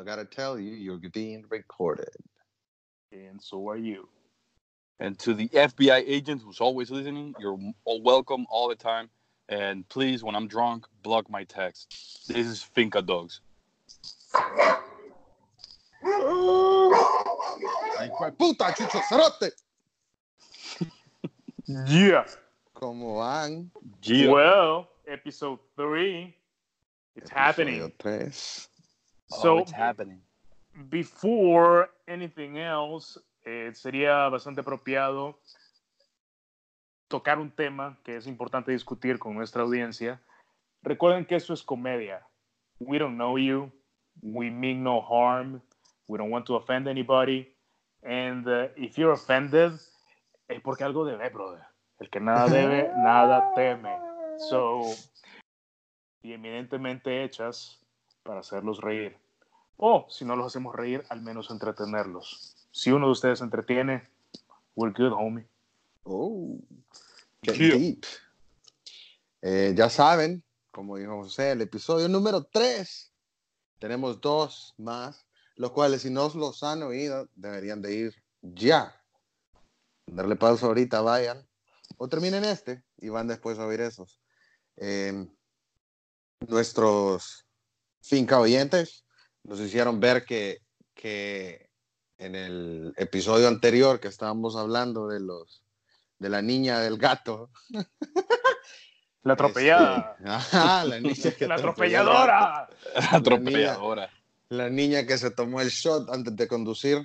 I gotta tell you, you're being recorded. And so are you. And to the FBI agent who's always listening, you're welcome all the time. And please, when I'm drunk, block my text. This is Finca Dogs. Puta, chucho, cerote. Yeah. ¿Cómo van? Yeah. Well, episode three. It's happening. Episodio tres. So, oh, it's happening. before anything else, eh, sería bastante apropiado tocar un tema que es importante discutir con nuestra audiencia. Recuerden que esto es comedia. We don't know you. We mean no harm. We don't want to offend anybody. And uh, if you're offended, es porque algo debe, brother. El que nada debe, nada teme. So, y eminentemente hechas para hacerlos reír. O si no los hacemos reír, al menos entretenerlos. Si uno de ustedes se entretiene, we're good, homie. Oh, deep. Eh, ya saben, como dijo José, el episodio número 3. Tenemos dos más, los cuales si no los han oído, deberían de ir ya. Darle pausa ahorita, vayan. O terminen este y van después a oír esos. Eh, nuestros finca oyentes nos hicieron ver que, que en el episodio anterior que estábamos hablando de los de la niña del gato. La atropellada. Este, ajá, la niña que la atropelló al gato. atropelladora. Atropelladora. La niña que se tomó el shot antes de conducir.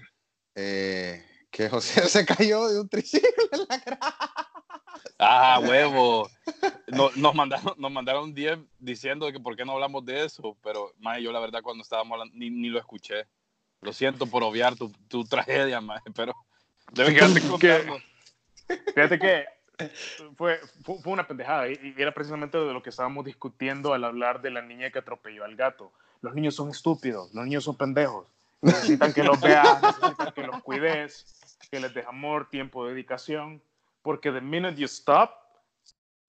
eh, que José se cayó de un triciclo en la grada. Ah, huevo. No- nos, mandaron, nos mandaron un DM diciendo que por qué no hablamos de eso, pero mae, yo la verdad cuando estábamos hablando ni, ni lo escuché. Lo siento por obviar tu, tu tragedia, mae, pero debe quedarte contarlo. Fíjate que fue, fue, fue una pendejada y, y era precisamente de lo que estábamos discutiendo al hablar de la niña que atropelló al gato. Los niños son estúpidos, los niños son pendejos. Necesitan que los veas, necesitan que los cuides, que les des amor, tiempo, dedicación, porque the minute you stop,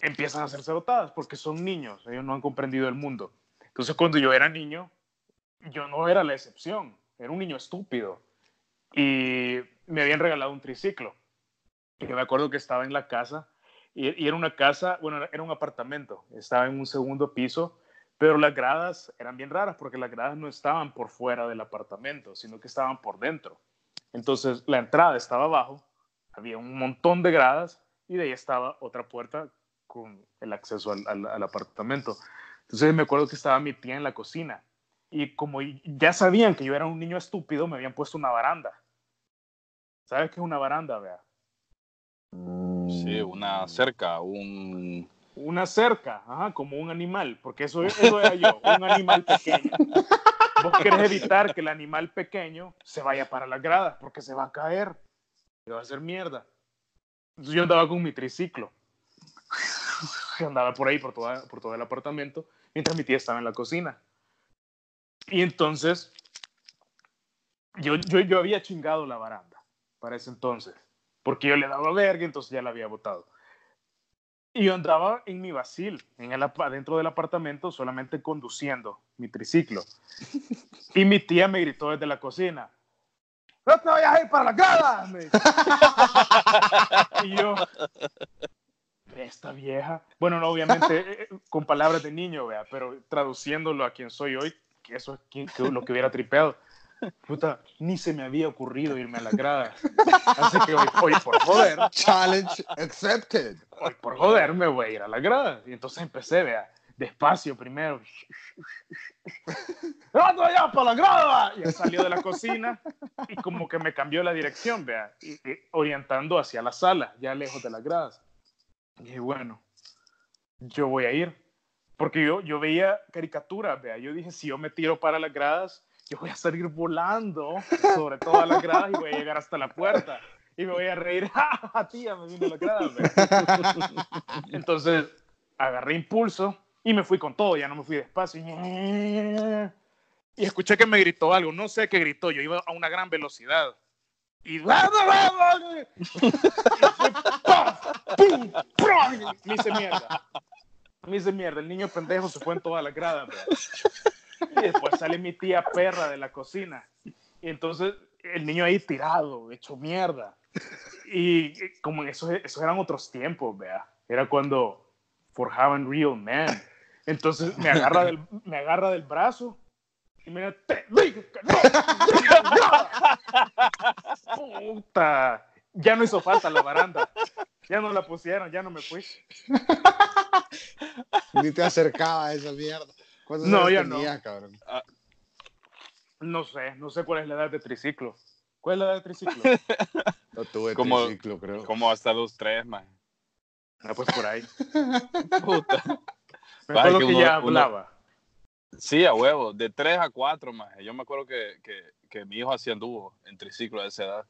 empiezan a hacer cerotadas, porque son niños, ellos no han comprendido el mundo. Entonces cuando yo era niño, yo no era la excepción, era un niño estúpido. Y me habían regalado un triciclo. Y me acuerdo que estaba en la casa, y, y era una casa, bueno, era un apartamento, estaba en un segundo piso, pero las gradas eran bien raras porque las gradas no estaban por fuera del apartamento, sino que estaban por dentro. Entonces la entrada estaba abajo, había un montón de gradas y de ahí estaba otra puerta con el acceso al, al- al apartamento. Entonces me acuerdo que estaba mi tía en la cocina y como ya sabían que yo era un niño estúpido, me habían puesto una baranda. ¿Sabes qué es una baranda, vea? Sí, una cerca, un... Una cerca, ajá, como un animal, porque eso, eso era yo, un animal pequeño. Vos querés evitar que el animal pequeño se vaya para las gradas, porque se va a caer, va a hacer mierda. Entonces yo andaba con mi triciclo. Andaba por ahí, por, toda, por todo el apartamento, mientras mi tía estaba en la cocina. Y entonces, yo, yo, yo había chingado la baranda para ese entonces, porque yo le daba verga, entonces ya la había botado. Y yo andaba en mi vacil, en el, apa- dentro del apartamento, solamente conduciendo mi triciclo. Y mi tía me gritó desde la cocina, ¡No te vayas a ir para la grada! me dijo. y yo, esta vieja. Bueno, no, obviamente, eh, eh, con palabras de niño, vea, pero traduciéndolo a quien soy hoy, que eso es quien- que lo que hubiera tripeado. Puta, ni se me había ocurrido irme a la grada. Así que hoy, hoy por joder, Challenge accepted. hoy por joder me voy a ir a la grada. Y entonces empecé, vea, despacio primero. ¡Ando allá para la grada! Y salió de la cocina y como que me cambió la dirección, vea, orientando hacia la sala, ya lejos de las gradas. Y dije, bueno, yo voy a ir. Porque yo, yo veía caricaturas, vea, yo dije, si yo me tiro para las gradas, yo voy a salir volando sobre todas las gradas y voy a llegar hasta la puerta. Y me voy a reír, ¡Ja, ja, tía, me vino la grada. Entonces agarré impulso y me fui con todo, ya no me fui despacio. Y escuché que me gritó algo, no sé qué gritó, yo iba a una gran velocidad. Y ¡Pum! ¡Prum! me hice mierda. Me hice mierda, el niño pendejo se fue en toda la grada. Y después sale mi tía perra de la cocina. Y entonces el niño ahí tirado, hecho mierda. Y como esos, esos eran otros tiempos, vea. Era cuando forjaban Real Man. Entonces me agarra del, me agarra del brazo y me dice, te digo que no. Puta. Ya no hizo falta la baranda. Ya no la pusieron, ya no me fui. Ni te acercaba a esa mierda. ¿Cuántos No, ya tenías, no. cabrón? No sé, no sé cuál es la edad de triciclo. ¿Cuál es la edad de triciclo? No tuve Como- triciclo, creo. Como hasta los tres, man. Ah, pues por ahí. Puta. Me Vaya acuerdo que que uno- ya uno- hablaba. Sí, a huevo, de 3 a 4, más. Yo me acuerdo que, que, que mi hijo así anduvo en triciclo a esa edad.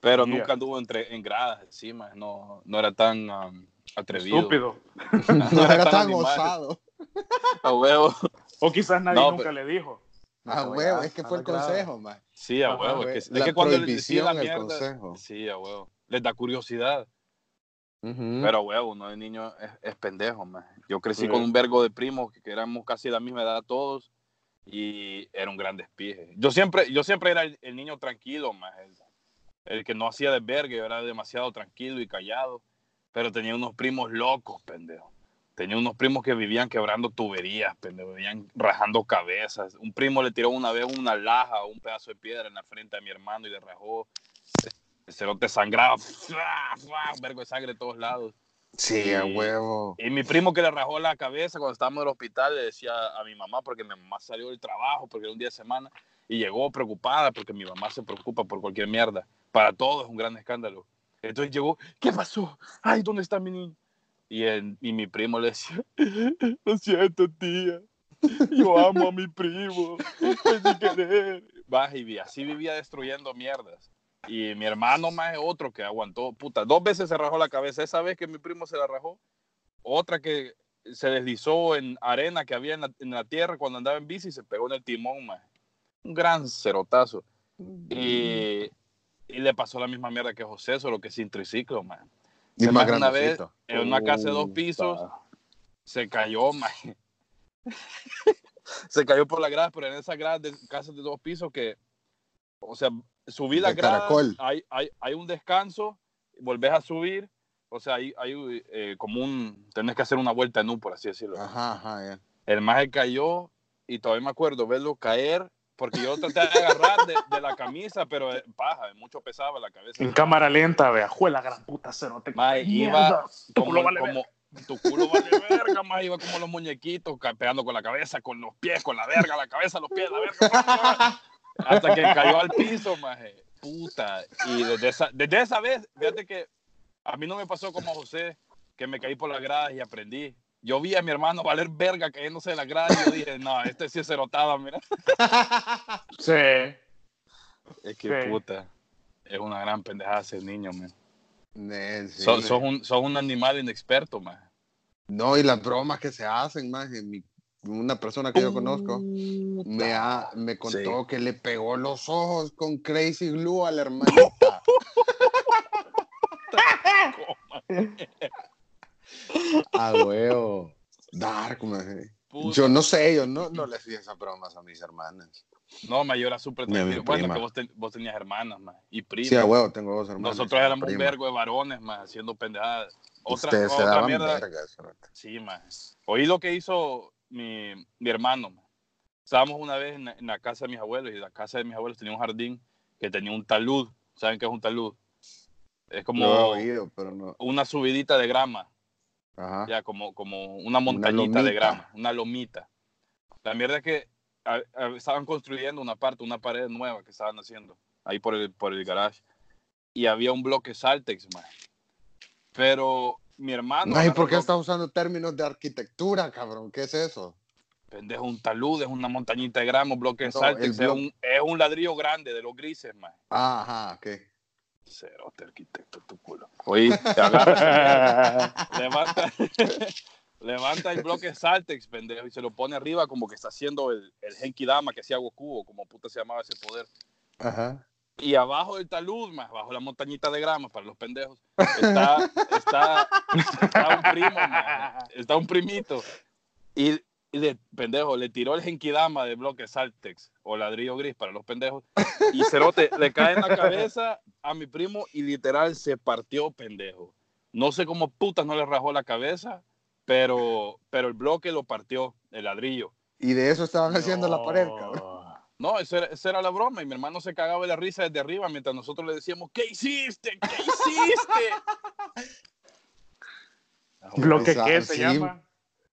Pero Yeah. nunca anduvo entre, en gradas encima. No, no era tan um, atrevido. Estúpido. No era tan osado. A huevo. O quizás nadie No, nunca pero- le dijo. No te huevo, es que a fue el consejo, man. Sí, a huevo. Es que, la es que cuando les decía la el mierda. consejo. Sí, a huevo. Les da curiosidad. Ujú. Pero, huevo, uno de niño es, es pendejo, man. Yo crecí Sí. con un vergo de primos que éramos casi de la misma edad todos y era un gran despije. Yo siempre, yo siempre era el, el niño tranquilo, man. El, el que no hacía desvergue, yo era demasiado tranquilo y callado. Pero tenía unos primos locos, pendejo. Tenía unos primos que vivían quebrando tuberías, pendejo. Vivían rajando cabezas. Un primo le tiró una vez una laja o un pedazo de piedra en la frente a mi hermano y le rajó. El cerote sangraba. ¡fua! ¡fua! Un vergo de sangre de todos lados. Sí, a y- huevo. Y mi primo que le rajó la cabeza cuando estábamos en el hospital le decía a mi mamá, porque mi mamá salió del trabajo, porque era un día de semana, y llegó preocupada, porque mi mamá se preocupa por cualquier mierda. Para todo es un gran escándalo. Entonces llegó, ¿qué pasó? Ay, ¿dónde está mi niño? Y, el- y mi primo le decía, lo siento, tía. Yo amo a mi primo. Sin querer. Va, y vi- así vivía destruyendo mierdas. Y mi hermano más es otro que aguantó, puta, dos veces se rajó la cabeza. Esa vez que mi primo se la rajó, otra que se deslizó en arena que había en la, en la tierra cuando andaba en bici y se pegó en el timón, más. Un gran cerotazo. Y, y le pasó la misma mierda que José, solo que sin triciclo, man. Y más una vez en una casa de dos pisos, se cayó, man. se cayó por la grada, pero en esas gradas de casas de dos pisos que, o sea, subí la grada, caracol. hay, hay, hay un descanso, volvés a subir, o sea, hay, hay eh, como un, tenés que hacer una vuelta en U, por así decirlo. Ajá, ajá, ya. El maje cayó y todavía me acuerdo verlo caer, porque yo traté de agarrar de, de la camisa, pero eh, paja, mucho pesaba la cabeza. En cámara lenta, vea. Juela, gran puta cerote. Mierda, iba tu como, culo vale como- tu culo vale verga, más iba como los muñequitos, pegando con la cabeza, con los pies, con la verga, la cabeza, los pies, la verga. Hasta que cayó al piso, maje. Puta. Y desde esa, desde esa vez, fíjate que a mí no me pasó como a José, que me caí por las gradas y aprendí. Yo vi a mi hermano valer verga cayéndose de las gradas y yo dije, no, este sí es cerotada, mira. Sí. Es que Sí. puta. Es una gran pendejada ese niño, man. Sí. Sos, sos un, sos un animal inexperto, man. No, y las bromas que se hacen, más. Una persona que yo conozco me, ha- me contó que le pegó los ojos con Crazy Glue a la hermanita. A huevo. Dark, man. Yo no sé, yo no, no le hacía esas bromas a mis hermanas. No, ma, yo era súper tranquilo. Bueno, que vos, ten- vos tenías hermanas, ma, y primas. Sí, a huevo, tengo dos hermanos. Nosotros éramos un vergo de varones, ma, haciendo pendejadas. Otra, Ustedes se otra daban mierda. verga, cerote. Sí, ma. Oí lo que hizo mi, mi hermano, ma. Estábamos una vez en la, en la casa de mis abuelos y la casa de mis abuelos tenía un jardín que tenía un talud. ¿Saben qué es un talud? Es como he oído, pero no. una subidita de grama. Ajá. ya como, como una montañita de lomita. grama, una lomita. La mierda es que a- a- estaban construyendo una parte, una pared nueva que estaban haciendo ahí por el, por el garage. Y había un bloque Saltex, man. Pero mi hermano. Ay, ¿por qué agarró- está usando términos de arquitectura, cabrón? ¿Qué es eso? Pendejo, un talud, es una montañita de grama, un bloque No, Saltex. el Es, blo- un, es un ladrillo grande de los grises, man. Ajá, ok. Cerote arquitecto, tu culo. Oye, te agarra, levanta, levanta el bloque Saltex, pendejo, y se lo pone arriba como que está haciendo el, el Genki Dama que hacía Goku, o como puta se llamaba ese poder. Ajá. Y abajo del talud, más abajo la montañita de grama para los pendejos, está, está, está un primo, man, está un primito. Y, y de pendejo le tiró el genkidama de bloque Saltex o ladrillo gris para los pendejos y Cerote le cae en la cabeza a mi primo y literal se partió pendejo. No sé cómo putas no le rajó la cabeza, pero, pero el bloque lo partió, el ladrillo. Y de eso estaban haciendo la pared, cabrón. No, esa era, esa era la broma y mi hermano se cagaba de la risa desde arriba mientras nosotros le decíamos, ¿qué hiciste? ¿Qué hiciste? ¿Bloque qué se sí. llama?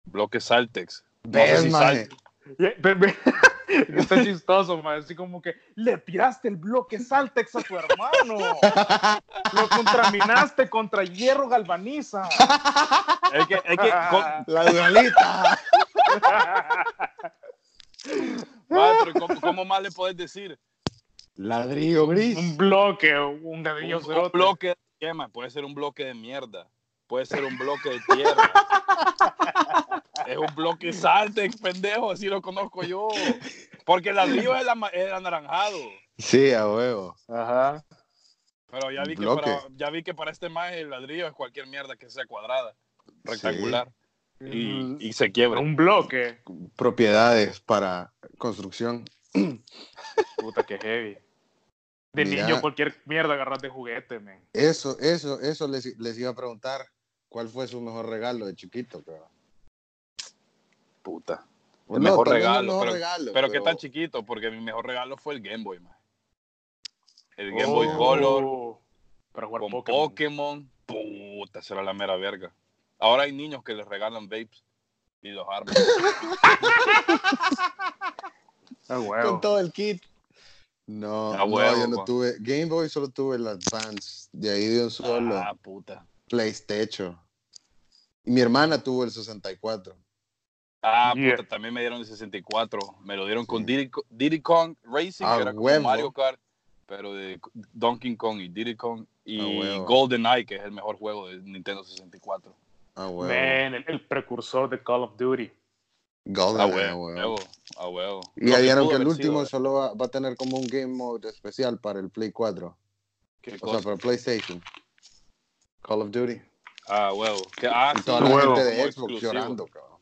Bloque Saltex. No sé ¿Ves, si ve- Está chistoso, man. Así como que le tiraste el bloque Saltex a tu hermano. Lo contraminaste contra hierro galvaniza. Es que, es que con- La dualita. ¿Cómo, cómo más le puedes decir? Ladrillo gris. un bloque, un ladrillo Un, un bloque de puede ser un bloque de mierda, puede ser un bloque de tierra. es un bloque Saltex, pendejo, así lo conozco yo. Porque el ladrillo es el anaranjado. Sí, a huevo. Ajá. Pero ya vi, que para, ya vi que para este más el ladrillo es cualquier mierda que sea cuadrada, rectangular y, y se quiebra. Un bloque. Propiedades para construcción. Puta que heavy. De Mira. niño cualquier mierda agarras de juguete, man. Eso, eso, eso les, les iba a preguntar. ¿Cuál fue su mejor regalo de chiquito, cabrón? Puta. No, El mejor regalo, el mejor pero, regalo, pero qué tan chiquito, porque mi mejor regalo fue el Game Boy, man. El Game Boy Oh, Color Para jugar con Pokémon. Pokémon. Puta, será la mera verga. Ahora hay niños que les regalan vapes y los arman. Ah. Con todo el kit. No, A no, huevo, yo no tuve. Game Boy solo tuve el Advance. De ahí de un solo. Ah, puta. PlayStation. Y mi hermana tuvo el 64. Ah, Yeah. puta, también me dieron el 64. Me lo dieron con Diddy, Diddy Kong Racing, A que era como. Mario Kart, pero de Donkey Kong y Diddy Kong. A Y huevo. GoldenEye, que es el mejor juego de Nintendo 64. Ah, huevo. Man, el, el precursor de Call of Duty. Golden, ah, huevo, huevo. huevo, a huevo. Y ya vieron que el último sido, solo va, va a tener como un game mode especial para el Play 4. ¿qué O sea, para PlayStation. Call of Duty. Ah, huevo. Que, ah, y sí, toda la huevo. gente de Xbox exclusivo. llorando, cabrón.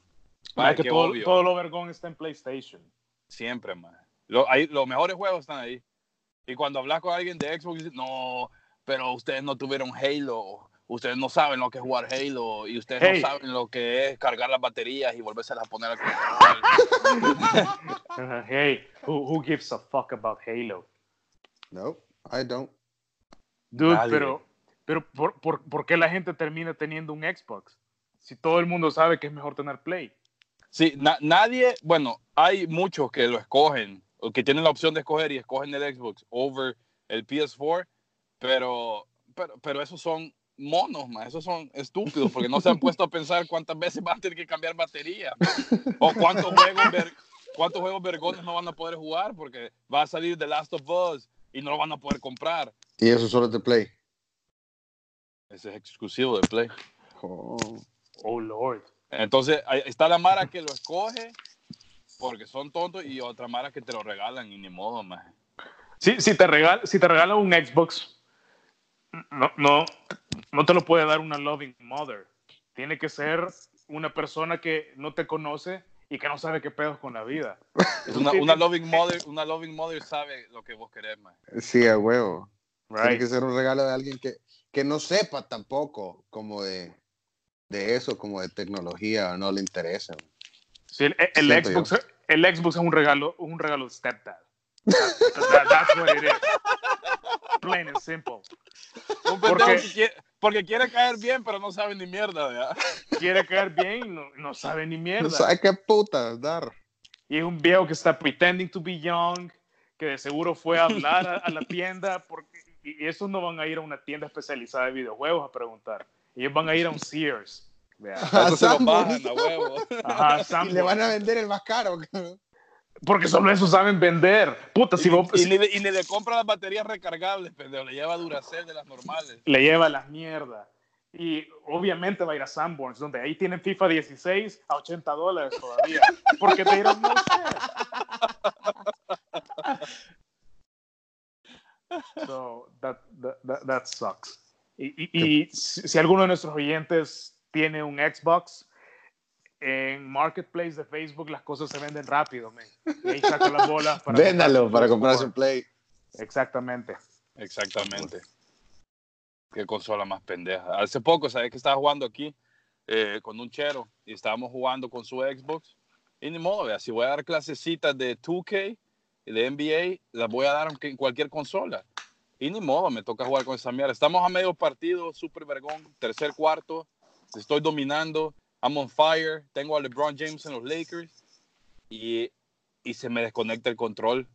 Ay, Ah, que todo, obvio. todo lo vergón está en PlayStation. Siempre, man. Lo- ahí- los mejores juegos están ahí. Y cuando hablas con alguien de Xbox, no, pero ustedes no tuvieron Halo. Ustedes no saben lo que es jugar Halo. Y ustedes Hey. no saben lo que es cargar las baterías y volverse a poner al control. Hey, who, who gives a fuck about Halo? No, I don't. Dude, Nadie. pero, pero ¿por, por, por qué la gente termina teniendo un Xbox? Si todo el mundo sabe que es mejor tener Play. Sí, na- nadie, bueno, hay muchos que lo escogen, o que tienen la opción de escoger y escogen el Xbox over el PS4, pero, pero, pero esos son monos, man, esos son estúpidos, porque no se han puesto a pensar cuántas veces van a tener que cambiar batería, o cuántos juegos, ver- cuántos juegos vergones no van a poder jugar, porque va a salir The Last of Us y no lo van a poder comprar. Y eso solo es de Play. Ese es exclusivo de Play. Oh. Oh, Lord. Entonces, ahí está la Mara que lo escoge porque son tontos y otra Mara que te lo regalan y ni modo, man. Si, si, te regal, si te regalan un Xbox, no, no, no te lo puede dar una loving mother. Tiene que ser una persona que no te conoce y que no sabe qué pedos con la vida. Una, una loving mother, una loving mother sabe lo que vos querés, man. Sí, a huevo. Tiene Right? que ser un regalo de alguien que, que no sepa tampoco como de, de eso, como de tecnología, no le interesa. Sí, el, el Xbox, el Xbox es un regalo, un regalo de stepdad. That- that's what it is. Plain and simple. Un pendejo Porque- que quiere, porque quiere caer bien, pero no sabe ni mierda, ¿verdad? Quiere caer bien y no, no sabe ni No mierda. sabe qué putas dar. Y es un viejo que está pretending to be young, que de seguro fue a hablar a, a la tienda, porque, y esos no van a ir a una tienda especializada de videojuegos a preguntar. Ellos van a ir a un Sears. Vea. A Eso se lo bajan a huevo. Ajá, Y le van a vender el más caro. Porque solo eso saben vender. Puta, si Y, vos y ni, le- y le compra las baterías recargables, pendejo. Le lleva Duracell de las normales. le lleva las mierdas. Y obviamente va a ir a Sanborns, donde ahí tienen FIFA 16 a 80 dólares todavía. Porque te dieron no So that, that, that, that sucks. Y, y- y si, si alguno de nuestros oyentes tiene un Xbox, en Marketplace de Facebook las cosas se venden rápido, man. Y ahí saco las bolas para Véndalo para comprarse un Play. Exactamente. Exactamente. Qué consola más pendeja. Hace poco, ¿sabes que estaba jugando aquí eh, con un chero y estábamos jugando con su Xbox? Y ni modo, vea, si voy a dar clasecitas de 2K y de NBA, las voy a dar aunque en cualquier consola. Y ni modo, me toca jugar con esa mierda. Estamos a medio partido, super vergón, tercer cuarto, estoy dominando, I'm on fire, tengo a LeBron James en los Lakers y, y se me desconecta el control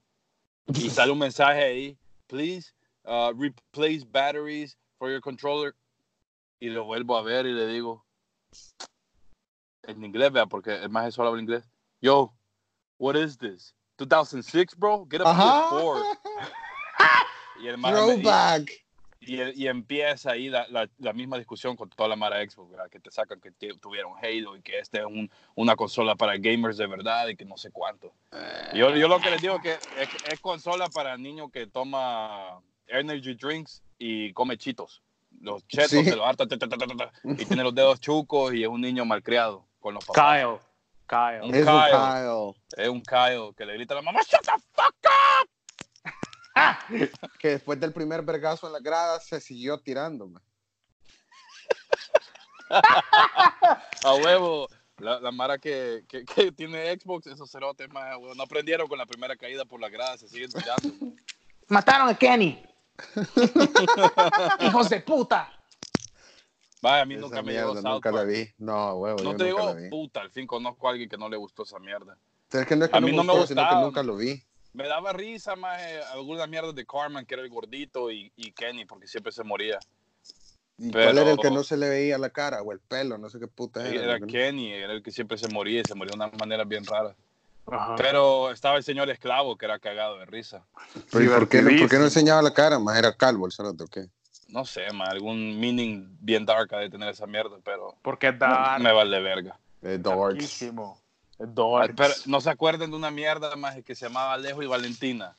y sale un mensaje ahí, please uh, replace batteries for your controller. Y lo vuelvo a ver y le digo, en inglés, vea, porque el más solo habla inglés. Yo, what is this? 2006, bro? Get a Ajá. PS4. Y, el Throwback. Y, y empieza ahí la, la, la misma discusión con toda la mara Xbox, ¿verdad? que te sacan que te- tuvieron Halo y que este es un- una consola para gamers de verdad y que no sé cuánto. Yo, yo lo que les digo que es, es consola para niños que toma energy drinks y come chitos. Los chetos Sí. se los harta ta, ta, ta, ta, ta, y tiene los dedos chucos y es un niño malcriado con los papás. Kyle. Kyle. Un Es un Kyle. Kyle. Es un Kyle que le grita a la mamá, shut the fuck up. Que después del primer vergazo en la grada se siguió tirando. man. A huevo. La, la Mara que, que, que tiene Xbox, esos cerotes más, a huevo. No aprendieron con la primera caída por la grada, se siguen tirando. Mataron a Kenny. Hijos de puta. Vaya, a mí Esa nunca me llegó South nunca la vi. No, huevo, No yo te nunca digo, la vi. puta, al fin conozco a alguien que no le gustó esa mierda. Es que no es que A no mí no me gustó, sino que nunca lo vi. Me daba risa más algunas mierdas de Carmen, que era el gordito, y, y Kenny, porque siempre se moría. ¿Y Pero- cuál era el que no se le veía la cara o el pelo? No sé qué puta era. Era ¿no? Kenny, era el que siempre se moría y se moría de una manera bien rara. Ajá. Pero estaba el señor esclavo, que era cagado de risa. Pero ¿y por, qué, no- por qué no enseñaba la cara? Más era calvo el cerote, ¿o qué? No sé, más algún meaning bien dark ha de tener esa mierda, pero Porque es dark. me vale verga. Es Ay, Pero no se acuerdan de una mierda más que se llamaba Alejo y Valentina,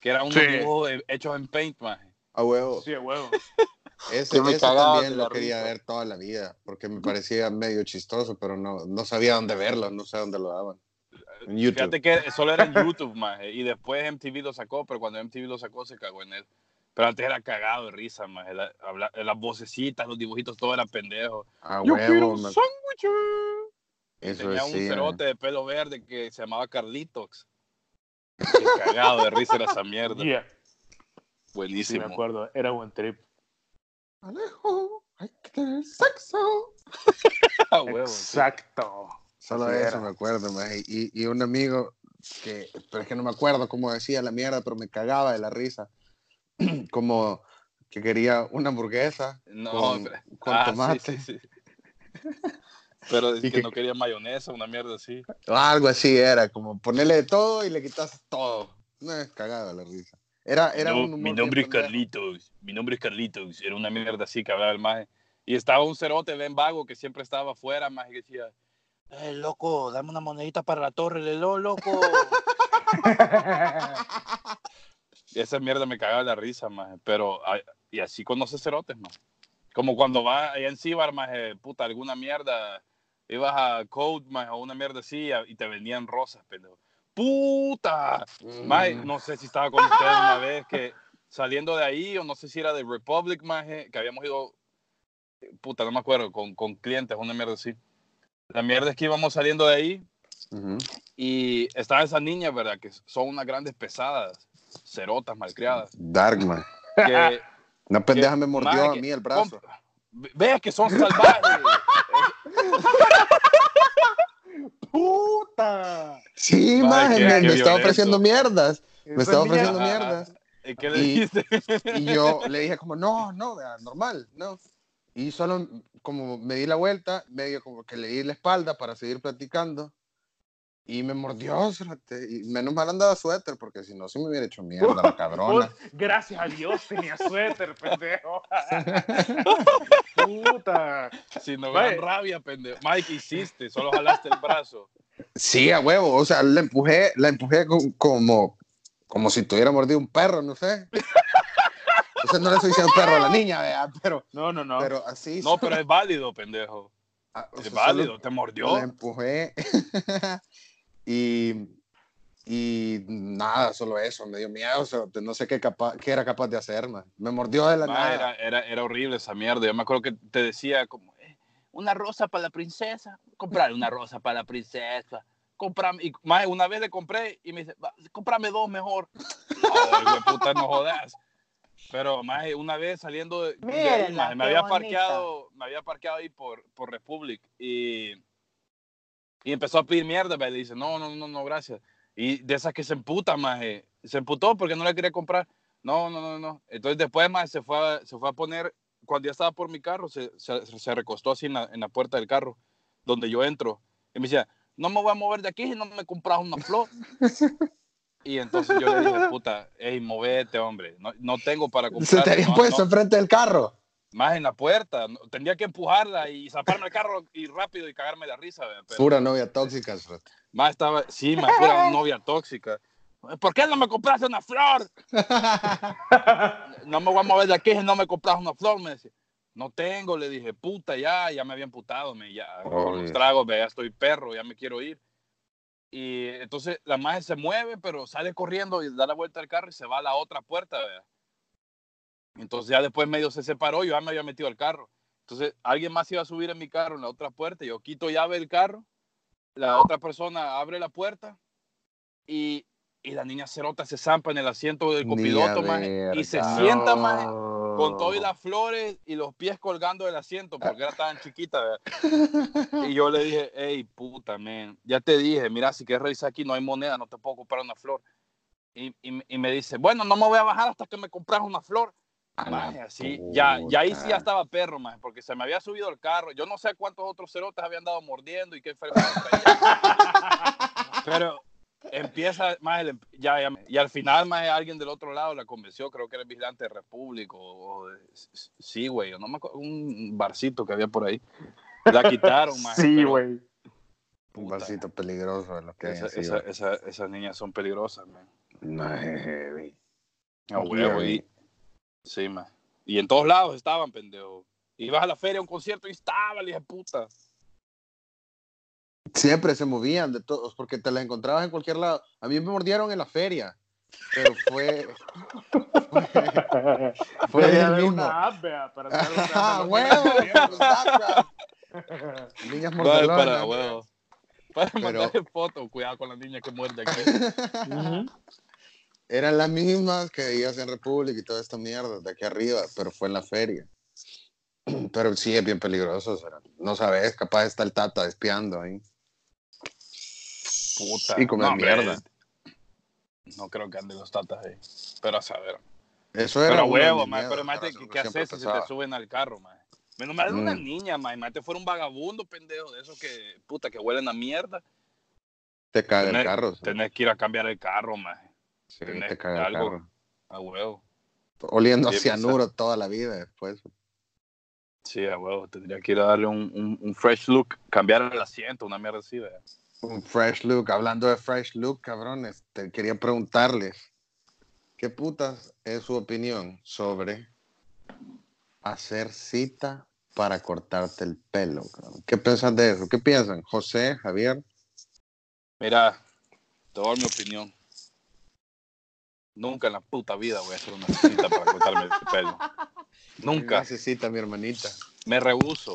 que era un Sí. dibujo hechos en Paint, más. A huevo. Sí, a huevo. Ese, me ese cagaba también lo la quería risa. ver toda la vida, porque me parecía medio chistoso, pero no, no sabía dónde verlo, no sé dónde lo daban. En YouTube. Fíjate que solo era en YouTube, más, y después MTV lo sacó, pero cuando MTV lo sacó se cagó en él. Pero antes era cagado de risa, más. las vocecitas, los dibujitos, todo era pendejo. A Yo quiero huevo, un man. sándwich. Eso tenía un sí, cerote de pelo verde que se llamaba Carlitos. Qué cagado de risa era esa mierda. Yeah. Sí, Buenísimo. me acuerdo. Era buen trip. Alejo, hay que tener sexo. Sí. Exacto. Solo de eso era. me acuerdo, man. Y, y un amigo que, pero es que no me acuerdo cómo decía la mierda, pero me cagaba de la risa. Como que quería una hamburguesa No, con, pero- con ah, sí, tomate. sí, sí. Pero es que, que- no quería mayonesa, una mierda así. O algo así era, como ponerle de todo y le quitas todo. No es cagado de la risa. Era, era No, un mi nombre es. Carlitos. Mi nombre es Carlitos. Era una mierda así que hablaba el maje. Y estaba un cerote bien vago que siempre estaba afuera, más que decía, eh, loco, dame una monedita para la torre, lelo, loco. y esa mierda me cagaba la risa, más. Pero, y así conoces cerotes, más. Como cuando vas allá en Cibar, más, puta, alguna mierda, ibas a Code, más, o una mierda así, y te vendían rosas, pendejo. ¡Puta! Mm. Mae, no sé si estaba con ustedes una vez que saliendo de ahí, o no sé si era de Republic, maje, que habíamos ido, puta, no me acuerdo, con, con clientes, una mierda así. La mierda es que íbamos saliendo de ahí Ujú. y estaba esa niña, ¿verdad? Que son unas grandes pesadas, cerotas, malcriadas. Darkman. Que, Una pendeja que, me mordió maje, a mí el brazo. comp- Ve que son salvajes. ¡Puta! Sí, qué- me, me estaba ofreciendo mierdas. Me estaba ofreciendo mierdas. ¿Y qué le Y- dijiste? Y yo le dije como, no, no, normal, no. Y solo como me di la vuelta, medio como que le di la espalda para seguir platicando. Y me mordió, y menos mal andaba suéter, porque si no, se me hubiera hecho mierda la cabrona. Vos, gracias a Dios tenía suéter, pendejo. Puta. Si no gran rabia, pendejo. Mike, ¿qué hiciste? Solo jalaste el brazo. Sí, a huevo, o sea, la empujé, la empujé co- como, como si tuviera mordido un perro, no sé. O sea, no le estoy diciendo perro a la niña, vea, pero, No, no, no. pero así. No, pero es válido, pendejo. Ah, o Es válido, solo te mordió. La empujé. Y, y nada, solo eso, me dio miedo. O sea, no sé qué, capa- qué era capaz de hacer, man. Me mordió de la Ma, nada. era, era, era horrible esa mierda. Yo me acuerdo que te decía como, eh, una rosa para la princesa. Comprar una rosa para la princesa. Comprame. Y más una vez le compré y me dice, "Va, comprame dos mejor. No, hijo de puta, no jodas. Pero más una vez saliendo de, de ahí, maje, me había bonita. parqueado, me había parqueado ahí por, por Republic y, y empezó a pedir mierda, me dice, no, no, no, no, gracias. Y de esas que se emputa, más se emputó porque no le quería comprar. No, no, no, no. Entonces después más se fue a, se fue a poner, cuando ya estaba por mi carro, se, se, se recostó así en la, en la puerta del carro, donde yo entro. Y me decía, no me voy a mover de aquí si no me compras una flor. Y entonces yo le dije, puta, hey, movete, hombre. No, no tengo para Se comprar. te había no, puesto no, enfrente del carro. Más en la puerta. no, tendría que empujarla y zaparme el carro y rápido y cagarme de risa. Pero, Pura novia tóxica. Más estaba, sí, más pura novia tóxica. ¿Por qué no me compraste una flor? No me voy a mover de aquí si no me compras una flor, me decía. No tengo, le dije, puta, ya, ya me había emputado, me, ya, con Obvio. los tragos, ya estoy perro, ya me quiero ir. Y entonces la magia se mueve, pero sale corriendo y da la vuelta al carro y se va a la otra puerta, vea. Entonces ya después medio se separó, yo ya me había metido al carro. Entonces alguien más iba a subir en mi carro en la otra puerta, yo quito llave del carro, la otra persona abre la puerta y, y la niña cerota se zampa en el asiento del copiloto, maje, y se sienta, maje, con todas las flores y los pies colgando del asiento porque era tan chiquita. ¿verdad? Y yo le dije, hey, puta, man, ya te dije, mira, si quieres revisar aquí no hay moneda, no te puedo comprar una flor. Y, y- y me dice, bueno, no me voy a bajar hasta que me compras una flor. Maje, así, ya, ya ahí sí ya estaba perro, maje, porque se me había subido el carro. Yo no sé cuántos otros cerotes habían dado mordiendo y qué enfermedad. Pero empieza, más ya, ya- y al final más alguien del otro lado la convenció, creo que era el vigilante de República o, o de- sí, güey, o no me acuerdo, un barcito que había por ahí. La quitaron, más. Sí, güey. Un vasito peligroso de lo que Esa- esas niñas son peligrosas, man. Maje, heavy. A huevo, Heavy. y, sí, man. Y en todos lados estaban, pendejo. Ibas a la feria a un concierto y estaba, le dije, puta. Siempre se movían de todos porque te las encontrabas en cualquier lado. A mí me mordieron en la feria, pero fue. Fue Debería el mismo. una app, vea, para ¡Ah, huevo! Niñas mordelonas. para, huevo. Para Pero- mandarle cuidado con la niña que muerde aquí. Ujú. Eran las mismas que veías en República y toda esta mierda de aquí arriba, pero fue en la feria. Pero sí es bien peligroso. o sea, no sabes, capaz está el tata espiando ahí. Puta. Y comer hombre, mierda. No creo que anden los tatas ahí. Pero a saber. Eso era Pero de huevo, miedos, pero mate, ¿qué, qué haces si se te suben al carro, man? Menos mal una Mm. niña, man. Mate fuera un vagabundo, pendejo, de esos que, puta, que huelen a mierda. Te caga el Tenés- carro. sí. Tenés que ir a cambiar el carro, man. Sí, te caga algo. carro. A huevo. Oliendo a pues, cianuro toda la vida después. Sí, a huevo. Tendría que ir a darle un, un, un fresh look, cambiar el asiento, una mierda así, ¿verdad? Un fresh look. Hablando de fresh look, cabrones, te quería preguntarles, ¿qué putas es su opinión sobre hacer cita para cortarte el pelo? cabrón? ¿Qué piensas de eso? ¿Qué piensan? José, Javier. Mira, te voy a dar mi opinión. Nunca en la puta vida voy a hacer una cita para cortarme el pelo. Nunca. Necesita mi hermanita. Me rehuso.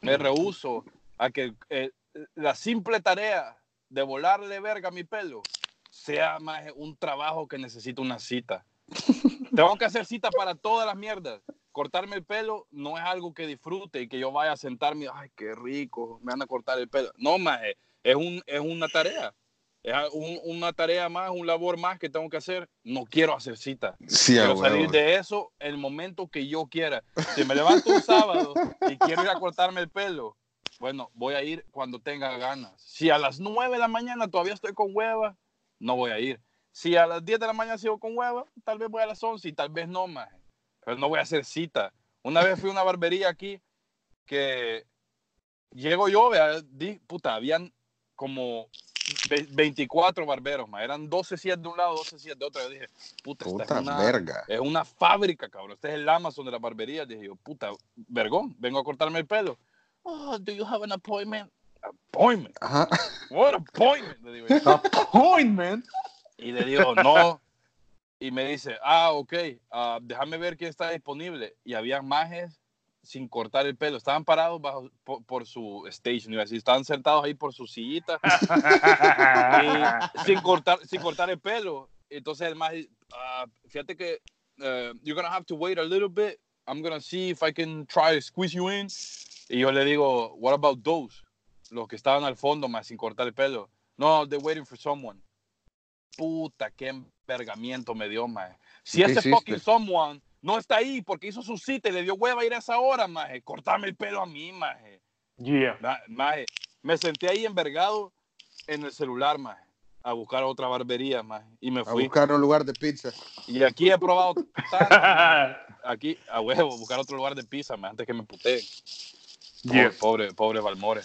Me rehuso a que eh, la simple tarea de volarle verga a mi pelo sea más un trabajo que necesita una cita. Tengo que hacer cita para todas las mierdas. Cortarme el pelo no es algo que disfrute y que yo vaya a sentarme, ay, qué rico, me van a cortar el pelo. No, más es, un, es una tarea. Es un- una tarea más, un labor más que tengo que hacer. No quiero hacer cita. Sí, Quiero huevo. salir de eso el momento que yo quiera. Si me levanto un sábado y quiero ir a cortarme el pelo, bueno, voy a ir cuando tenga ganas. Si a las 9 de la mañana todavía estoy con hueva, no voy a ir. Si a las 10 de la mañana sigo con hueva, tal vez voy a las 11 y tal vez no más. Pero no voy a hacer cita. Una vez fui a una barbería aquí que llego yo, vea, di, puta, habían como 24 barberos, ma. eran 12 sillas de un lado, 12 sillas de otro. Yo dije, puta, esta es una, verga. es una fábrica, cabrón. Este es el Amazon de la barbería. Dije yo, puta, vergón, vengo a cortarme el pelo. oh, do you have an appointment? Appointment. Ajá. What appointment? Le digo yo. Appointment. Y le digo, no. Y me dice, ah, ok, ah, déjame ver quién está disponible. Y había majes sin cortar el pelo. Estaban parados bajo, por, por su station, iba a decir, estaban sentados ahí por su sillita y sin cortar, sin cortar el pelo. Entonces el maje, ah, fíjate que uh, you're gonna have to wait a little bit. I'm gonna see if I can try to squeeze you in. Y yo le digo, what about those? Los que estaban al fondo, más sin cortar el pelo. No, they're waiting for someone. Puta, qué envergamiento me dio, maje. Si ¿Qué ese fucking someone no está ahí porque hizo su cita y le dio hueva a ir a esa hora, maje, cortarme el pelo a mí, maje. Yeah. Ma- maje, me senté ahí envergado en el celular, maje, a buscar otra barbería, maje, y me A fui. buscar un lugar de pizza. Y aquí he probado aquí a huevo, buscar otro lugar de pizza, maje, antes que me puteen. Yeah. pobre, pobre Balmore.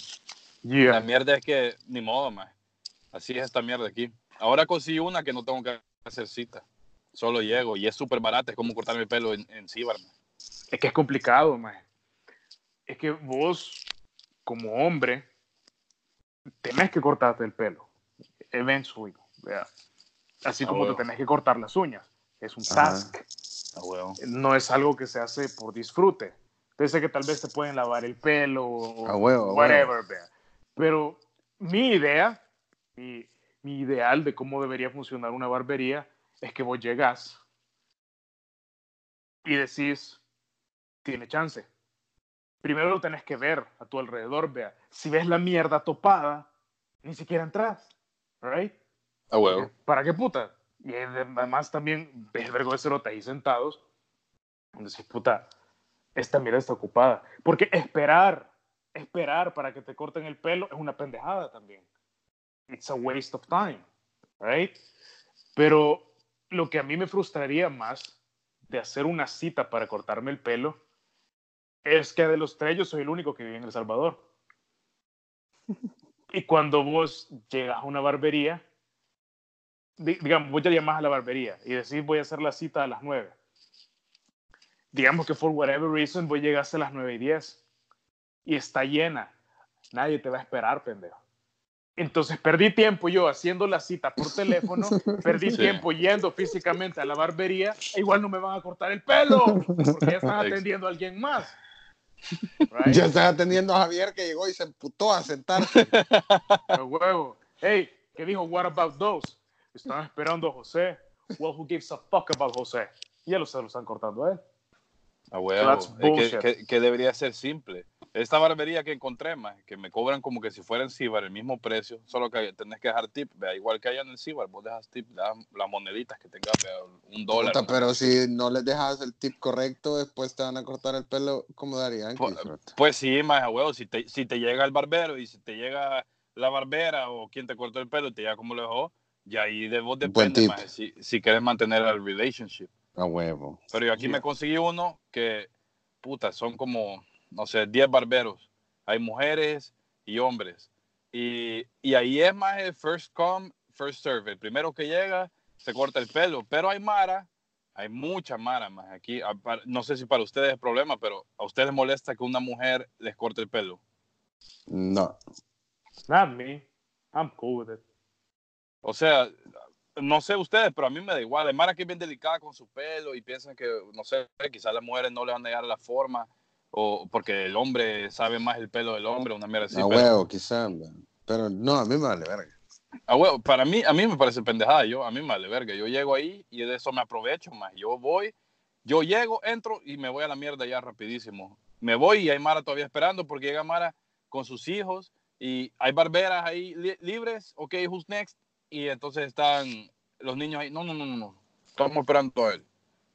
La Yeah. mierda es que, ni modo, maje. Así es esta mierda aquí. Ahora conseguí una que no tengo que hacer cita. Solo llego y es súper barata. Es como cortarme el pelo en, en Cibar, maje. Es que es complicado, maje. Es que vos, como hombre, tenés que cortarte el pelo. Eventually. ¿verdad? Así Ah, como huevo. te tenés que cortar las uñas. Es un Ajá. task. A huevo. No es algo que se hace por disfrute. Pensé que tal vez te pueden lavar el pelo o A huevo, a whatever, vea. Pero mi idea, mi, mi ideal de cómo debería funcionar una barbería es que vos llegas y decís, tiene chance. Primero lo tenés que ver a tu alrededor, vea. Si ves la mierda topada, ni siquiera entras, right? A huevo. ¿Para qué puta? Y además también ves cerote ahí sentados. Decís, puta, esta mierda está ocupada. Porque esperar, esperar para que te corten el pelo es una pendejada también. It's a waste of time, right? Pero lo que a mí me frustraría más de hacer una cita para cortarme el pelo es que de los tres yo soy el único que vive en El Salvador. Y cuando vos llegas a una barbería, di- digamos, vos ya llamas a la barbería y decís voy a hacer la cita a las 9. Digamos que for whatever reason vos llegaste a las 9 y 10 y está llena. Nadie te va a esperar, pendejo. Entonces perdí tiempo yo haciendo la cita por teléfono, perdí Sí. tiempo yendo físicamente a la barbería, e igual no me van a cortar el pelo, porque ya están atendiendo a alguien más. Right? Ya estás atendiendo a Javier que llegó y se emputó a sentarse. A huevo. Hey, ¿qué dijo? What about those? Están esperando a José. Well, who gives a fuck about José? Y ya lo, se lo están cortando a él. A huevo. Que, que- que debería ser simple. Esta barbería que encontré, más que me cobran como que si fuera en Cibar el mismo precio, solo que tenés que dejar tip, vea, igual que allá en el Cibar, vos dejas tip, das las moneditas que tengas, vea, un dólar. Puta, ¿no? pero si no les dejas el tip correcto, después te van a cortar el pelo. ¿Cómo darían? Pues, Pues sí, más a huevo, si te, si te llega el barbero y si te llega la barbera o quien te cortó el pelo y te llega como lo dejó, ya ahí de vos depende, maje, si, si quieres mantener el relationship. A huevo. Pero yo aquí Yeah. me conseguí uno que, puta, son como, no sé, 10 barberos. Hay mujeres y hombres. Y, y ahí es más el first come, first serve. El primero que llega se corta el pelo. Pero hay Mara, hay mucha Mara más aquí. A- pa- No sé si para ustedes es problema, pero a ustedes les molesta que una mujer les corte el pelo. No. Not me. I'm cool with it. O sea, no sé ustedes, pero a mí me da igual. Mara que es bien delicada con su pelo y piensan que, no sé, quizás las mujeres no le van a llegar a la forma o porque el hombre sabe más el pelo del hombre, una mierda así. a huevo, quizás. Pero no, a mí me vale verga. A huevo, para mí, a mí me parece pendejada. Yo, a mí me vale verga. Yo llego ahí y de eso me aprovecho más. Yo voy, yo llego, entro y me voy a la mierda ya rapidísimo. Me voy y hay Mara todavía esperando porque llega Mara con sus hijos y hay barberas ahí li- libres. Ok, who's next? Y entonces están los niños ahí. No, no, no, no, no. Estamos esperando a él.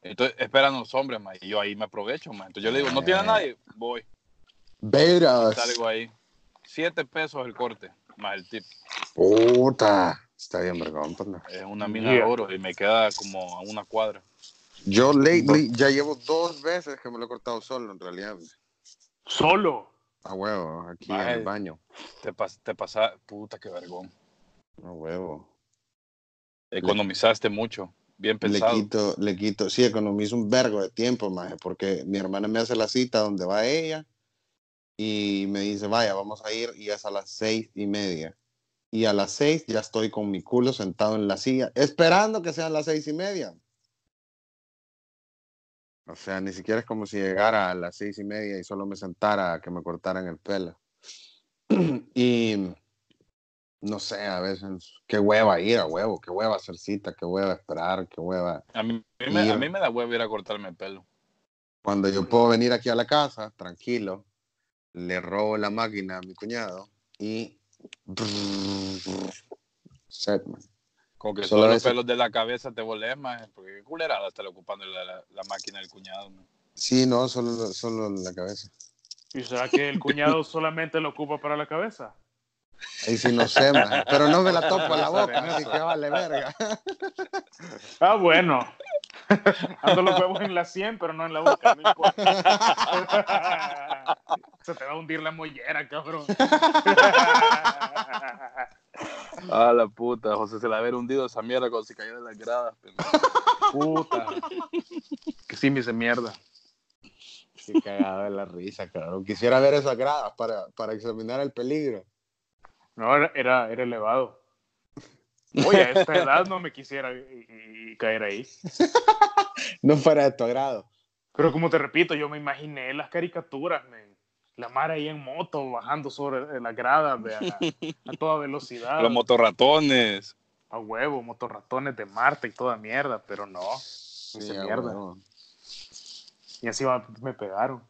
Entonces esperan los hombres más. Y yo ahí me aprovecho más. Entonces yo le digo, no tiene a nadie. Voy. Veras. Salgo ahí. Siete pesos el corte más el tip. Puta. Está bien, vergón. Es una mina Yeah. de oro y me queda como a una cuadra. Yo lately ya llevo dos veces que me lo he cortado solo, en realidad. Solo. A huevo, aquí en el baño. Te, pas- te pasa, puta, qué vergón. A huevo. Economizaste mucho. Bien Le pensado. quito, le quito, sí, economizo un vergo de tiempo, maje, porque mi hermana me hace la cita donde va ella y me dice, vaya, vamos a ir y es a las seis y media. Y a las seis ya estoy con mi culo sentado en la silla, esperando que sean las seis y media. O sea, ni siquiera es como si llegara a las seis y media y solo me sentara a que me cortaran el pelo. y no sé, a veces, qué hueva ir a huevo, qué hueva hacer cita, qué hueva esperar, qué hueva. A mí, me, a mí me da huevo ir a cortarme el pelo. Cuando yo puedo venir aquí a la casa, tranquilo, le robo la máquina a mi cuñado y. Set, man. Con que solo los pelos de la cabeza te volés más, porque qué culerada estar ocupando la, la, la, máquina del cuñado. Man. Sí, no, solo, solo la cabeza. ¿Y será que el cuñado solamente lo ocupa para la cabeza? Ahí sí no sé, man. pero no me la topo a la boca, así que vale verga. Ah, bueno. Ando los huevos en la 100, pero no en la boca. No Se te va a hundir la mollera, cabrón. Ah, la puta. José se la había hundido esa mierda cuando se cayó de las gradas. Pero... Puta. Que sí me hice mierda. Qué cagada de la risa, cabrón. Quisiera ver esas gradas para, para examinar el peligro. No, era, era, elevado. Oye, a esta edad no me quisiera y, y caer ahí. no fuera de tu agrado. Pero como te repito, yo me imaginé las caricaturas, man. la mar ahí en moto, bajando sobre las gradas a, a, toda velocidad. Los motorratones. A huevo, motorratones de Marte y toda mierda, pero no. Sí, mierda. Huevo. Y así me pegaron.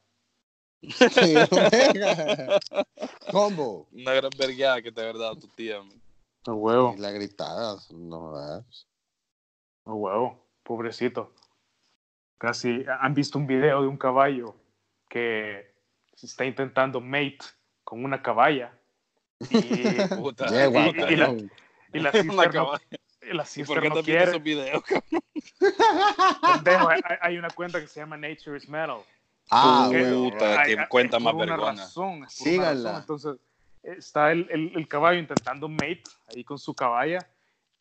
Sí, Combo. Una gran vergueada que te había dado tu tía. Man. A huevo. Y la gritada, no das. A huevo, pobrecito. Casi han visto un video de un caballo que está intentando mate con una caballa. Y, Puta, y, y, y la, y la sister no, la sister ¿Por qué no quiere. esos videos? Pendejo, hay, hay una cuenta que se llama Nature is Metal. Ah, Puta, que cuenta más razón, por Síganla. razón. Entonces, está el, el, el caballo intentando mate ahí con su caballa.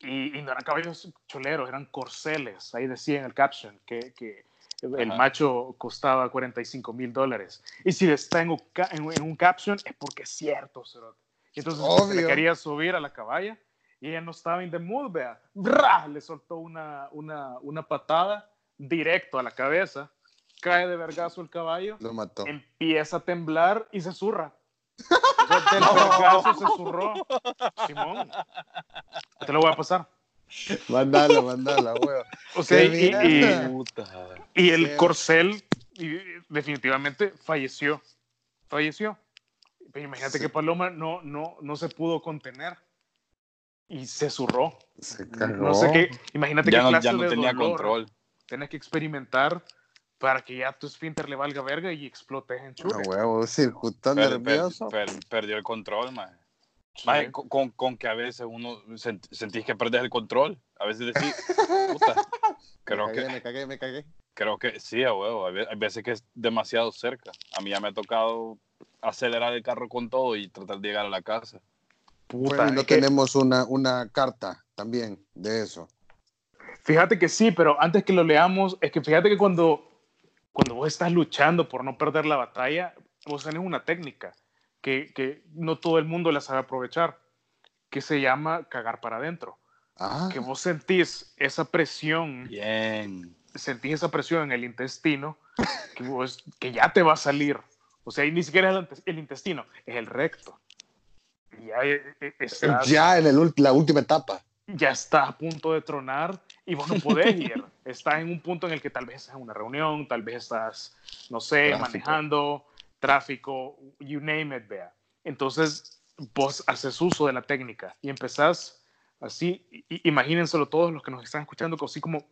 Y, y no eran caballos choleros, eran corceles. Ahí decía en el caption que, que el Ajá. macho costaba 45 mil dólares. Y si está en un, en, un caption es porque es cierto, cerote. Entonces se le quería subir a la caballa y ella no estaba in the mood, vea. ¡Bra! Le soltó una, una, una patada directo a la cabeza. Cae de vergazo el caballo Lo mató. empieza a temblar y se zurra. Entonces, Del vergazo se zurró. Simón. Te lo voy a pasar. Mandalo, mandalo, huevo. O sea, y, y- y el Sí. corcel y, definitivamente falleció. Falleció. Pero imagínate Sí. que Paloma no, no, no se pudo contener y se zurró. Se cagó. No sé qué. Imagínate Ya qué no, clase ya no de tenía dolor control. Tienes que experimentar para que ya tu esfínter le valga verga y explotes en A chure. huevo, circuito Per- per- nervioso. per- perdió el control, man. Sí. Maje, con, con- con que a veces uno sent- sentís que perdés el control. A veces decís, puta, creo me cagué, que, me cagué, me cagué. creo que sí, a huevo. Hay ve- hay veces que es demasiado cerca. A mí ya me ha tocado acelerar el carro con todo y tratar de llegar a la casa. Puta, Bueno, y no que- tenemos una, una carta también de eso. Fíjate que sí, pero antes que lo leamos, es que fíjate que cuando, cuando vos estás luchando por no perder la batalla, vos tenés una técnica que, que no todo el mundo la sabe aprovechar, que se llama cagar para adentro. Ah, Que vos sentís esa presión, Bien. sentís esa presión en el intestino, que, vos- que ya te va a salir. O sea, y ni siquiera es el, intestino, es el recto. Ya, eh, eh, estás- ya en el la última etapa. ya está a punto de tronar y vos no podés ir. Estás en un punto en el que tal vez estás en una reunión, tal vez estás, no sé, Tráfico. manejando, tráfico, you name it, vea. Entonces, vos haces uso de la técnica y empezás así, i- imagínenselo todos los que nos están escuchando, así como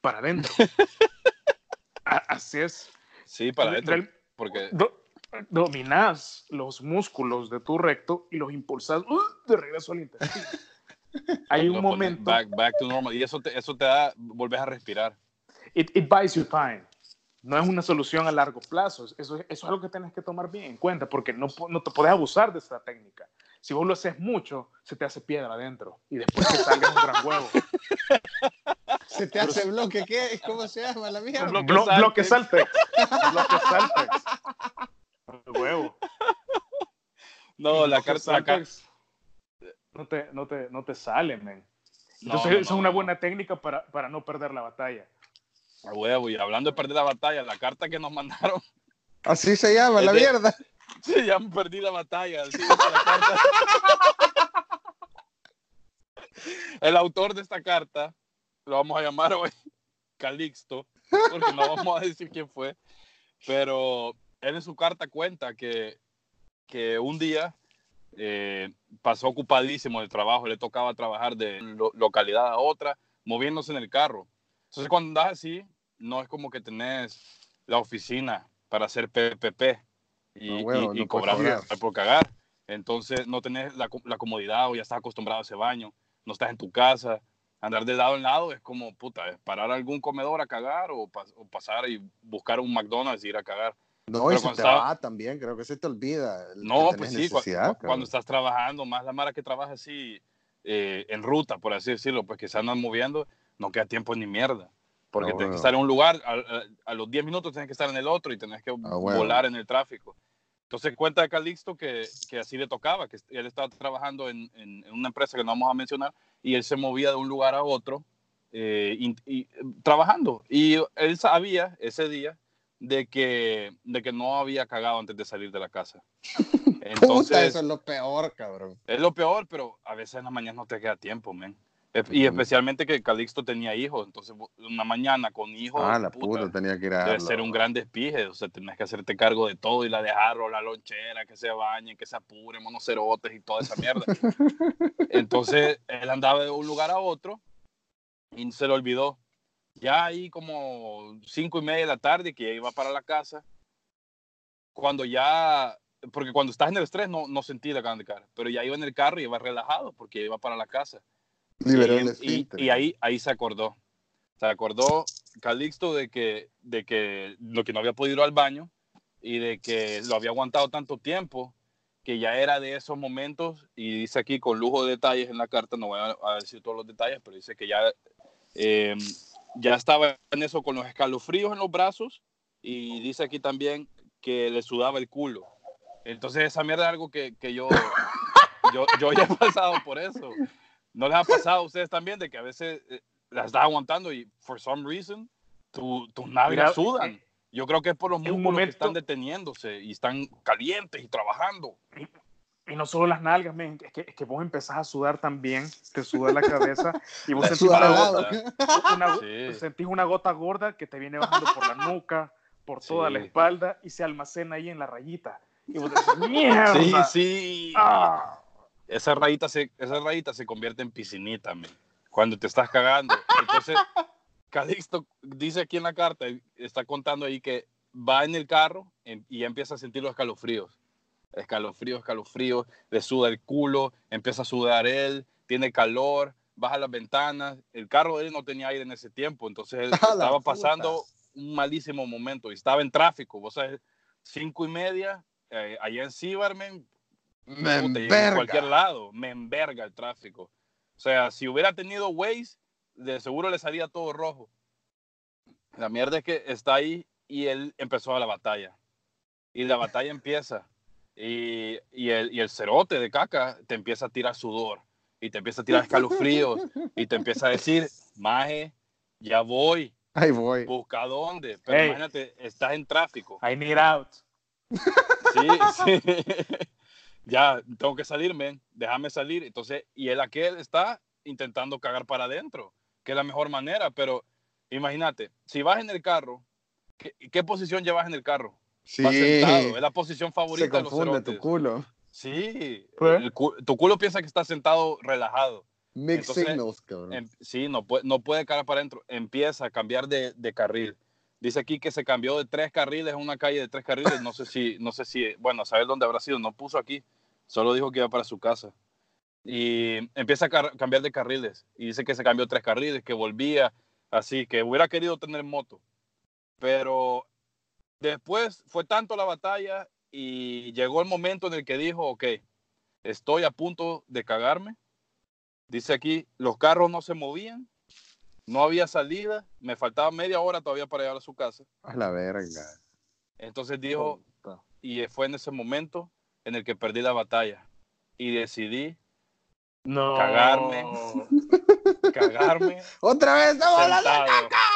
para adentro. Así es. Sí, para adentro. Porque do- dominás los músculos de tu recto y los impulsás ¡uh! de regreso al intestino. Hay un momento. Back, back to normal. Y eso te, eso te da, volvés a respirar. It, it buys you time. No es una solución a largo plazo. Eso, eso es algo que tienes que tomar bien en cuenta porque no, no te puedes abusar de esta técnica. Si vos lo haces mucho, se te hace piedra adentro y después te salga un gran huevo. Se te hace bloque, ¿qué? ¿Cómo se llama la mía? Blo- Bloque blo- Saltex. bloque Saltex. Bloque Saltex. huevo. No, la carta, la no te, no te, no te sale, man. No, Entonces, no, esa no, es una no. buena técnica para, para no perder la batalla. a huevo. Y hablando de perder la batalla, la carta que nos mandaron, Así se llama, Es la de- mierda. se llama Perdí la batalla. así dice la carta. El autor de esta carta, lo vamos a llamar hoy Calixto, porque no vamos a decir quién fue, pero él en su carta cuenta que, que un día eh, pasó ocupadísimo del trabajo, le tocaba trabajar de lo- localidad a otra, moviéndose en el carro. Entonces cuando andas así, no es como que tenés la oficina para hacer PPP y, No, huevo, y- y no cobrar por cagar. Entonces no tenés la, co- la comodidad o ya estás acostumbrado a ese baño, no estás en tu casa. Andar de lado en lado es como, puta, es parar a algún comedor a cagar o, pas- o pasar y buscar un McDonald's y ir a cagar. No, Pero y se te estaba- va también, creo que se te olvida. No, pues sí, cu- cabrón. cuando estás trabajando, más la mara que trabaja así eh, en ruta, por así decirlo, pues que se andan moviendo, no queda tiempo ni mierda. Porque Ah, tienes que estar en un lugar, a, a- a los 10 minutos tienes que estar en el otro y tenés que Ah, huevo. volar en el tráfico. Entonces cuenta Calixto que, que así le tocaba, que él estaba trabajando en, en- en una empresa que no vamos a mencionar y él se movía de un lugar a otro eh, y, y, trabajando. Y él sabía ese día de que, de que no había cagado antes de salir de la casa. Puta, Entonces, eso es lo peor, cabrón. es lo peor, pero a veces en la mañana no te queda tiempo, men. Y especialmente que Calixto tenía hijos, entonces una mañana con hijos, Ah, la puta, puta, tenía que ir a debe ser un gran despije, o sea, tenés que hacerte cargo de todo y la dejarlo, la lonchera, que se bañen, que se apuren, monocerotes y toda esa mierda. Entonces, él andaba de un lugar a otro y se le olvidó. Ya ahí como cinco y media de la tarde que ya iba para la casa, cuando ya, porque cuando estás en el estrés no, no sentí la de cara, pero ya iba en el carro y iba relajado porque iba para la casa. Liberó y, el y- y ahí, ahí se acordó. Se acordó Calixto de que, de que lo que no había podido ir al baño y de que lo había aguantado tanto tiempo que ya era de esos momentos y dice aquí con lujo de detalles en la carta, no voy a, a decir todos los detalles, pero dice que ya, eh, ya estaba en eso con los escalofríos en los brazos y dice aquí también que le sudaba el culo. Entonces esa mierda es algo que, que yo, yo, yo ya he pasado por eso. ¿No les ha pasado a ustedes también de que a veces eh, las estás aguantando y for some reason tu- tus nalgas sudan? eh, Yo creo que es por los músculos que momento- están deteniéndose y están calientes y trabajando. Y no solo las nalgas, men, es que, es que vos empezás a sudar también, te suda la cabeza y vos La sentís una, gota, una- Sí. sentís una gota gorda que te viene bajando por la nuca, por toda Sí. la espalda y se almacena ahí en la rayita. Y vos decís, ¡mierda! Sí, sí. ¡Ah! Esa rayita se, esa rayita se convierte en piscinita, men, cuando te estás cagando. Entonces, Calixto dice aquí en la carta, está contando ahí que va en el carro y ya empieza a sentir los escalofríos. Escalofríos, escalofríos, le suda el culo, empieza a sudar él, tiene calor, baja las ventanas. El carro de él no tenía aire en ese tiempo, entonces él ¡A la estaba pasando un malísimo momento y estaba en tráfico. Vos sabes, cinco y media, eh, allá en Cibarmen, Me en cualquier lado, me enverga el tráfico. O sea, si hubiera tenido Waze, de seguro le salía todo rojo. La mierda es que está ahí y él empezó a la batalla. Y la batalla empieza. Y, y el, y el cerote de caca te empieza a tirar sudor. Y te empieza a tirar escalofríos. y te empieza a decir, maje, ya voy, Ahí voy. busca dónde. Pero Ey. imagínate, estás en tráfico. I need out. Sí, sí. ya, tengo que salirme, déjame salir. Entonces, y el aquel está intentando cagar para adentro, que es la mejor manera, pero imagínate, si vas en el carro, ¿qué, qué posición llevas en el carro? Sí. Vas sentado, es la posición Se favorita de los confunde tu culo. Sí, el tu culo piensa que está sentado relajado. Mixed signals, cabrón. Em- sí, no puede, no puede cagar para adentro. Empieza a cambiar de, de carril. Dice aquí que se cambió de tres carriles a una calle de tres carriles. No sé si, no sé si, bueno, a saber dónde habrá sido. No puso aquí. Solo dijo que iba para su casa. Y empieza a cambiar de carriles. Y dice que se cambió tres carriles, que volvía así, que hubiera querido tener moto. Pero después fue tanto la batalla y llegó el momento en el que dijo, ok, estoy a punto de cagarme. Dice aquí, los carros no se movían, no había salida, me faltaba media hora todavía para llegar a su casa. A la verga. Entonces dijo, y fue en ese momento en el que perdí la batalla y decidí No. Cagarme. cagarme ¡Otra vez estamos hablando de caca!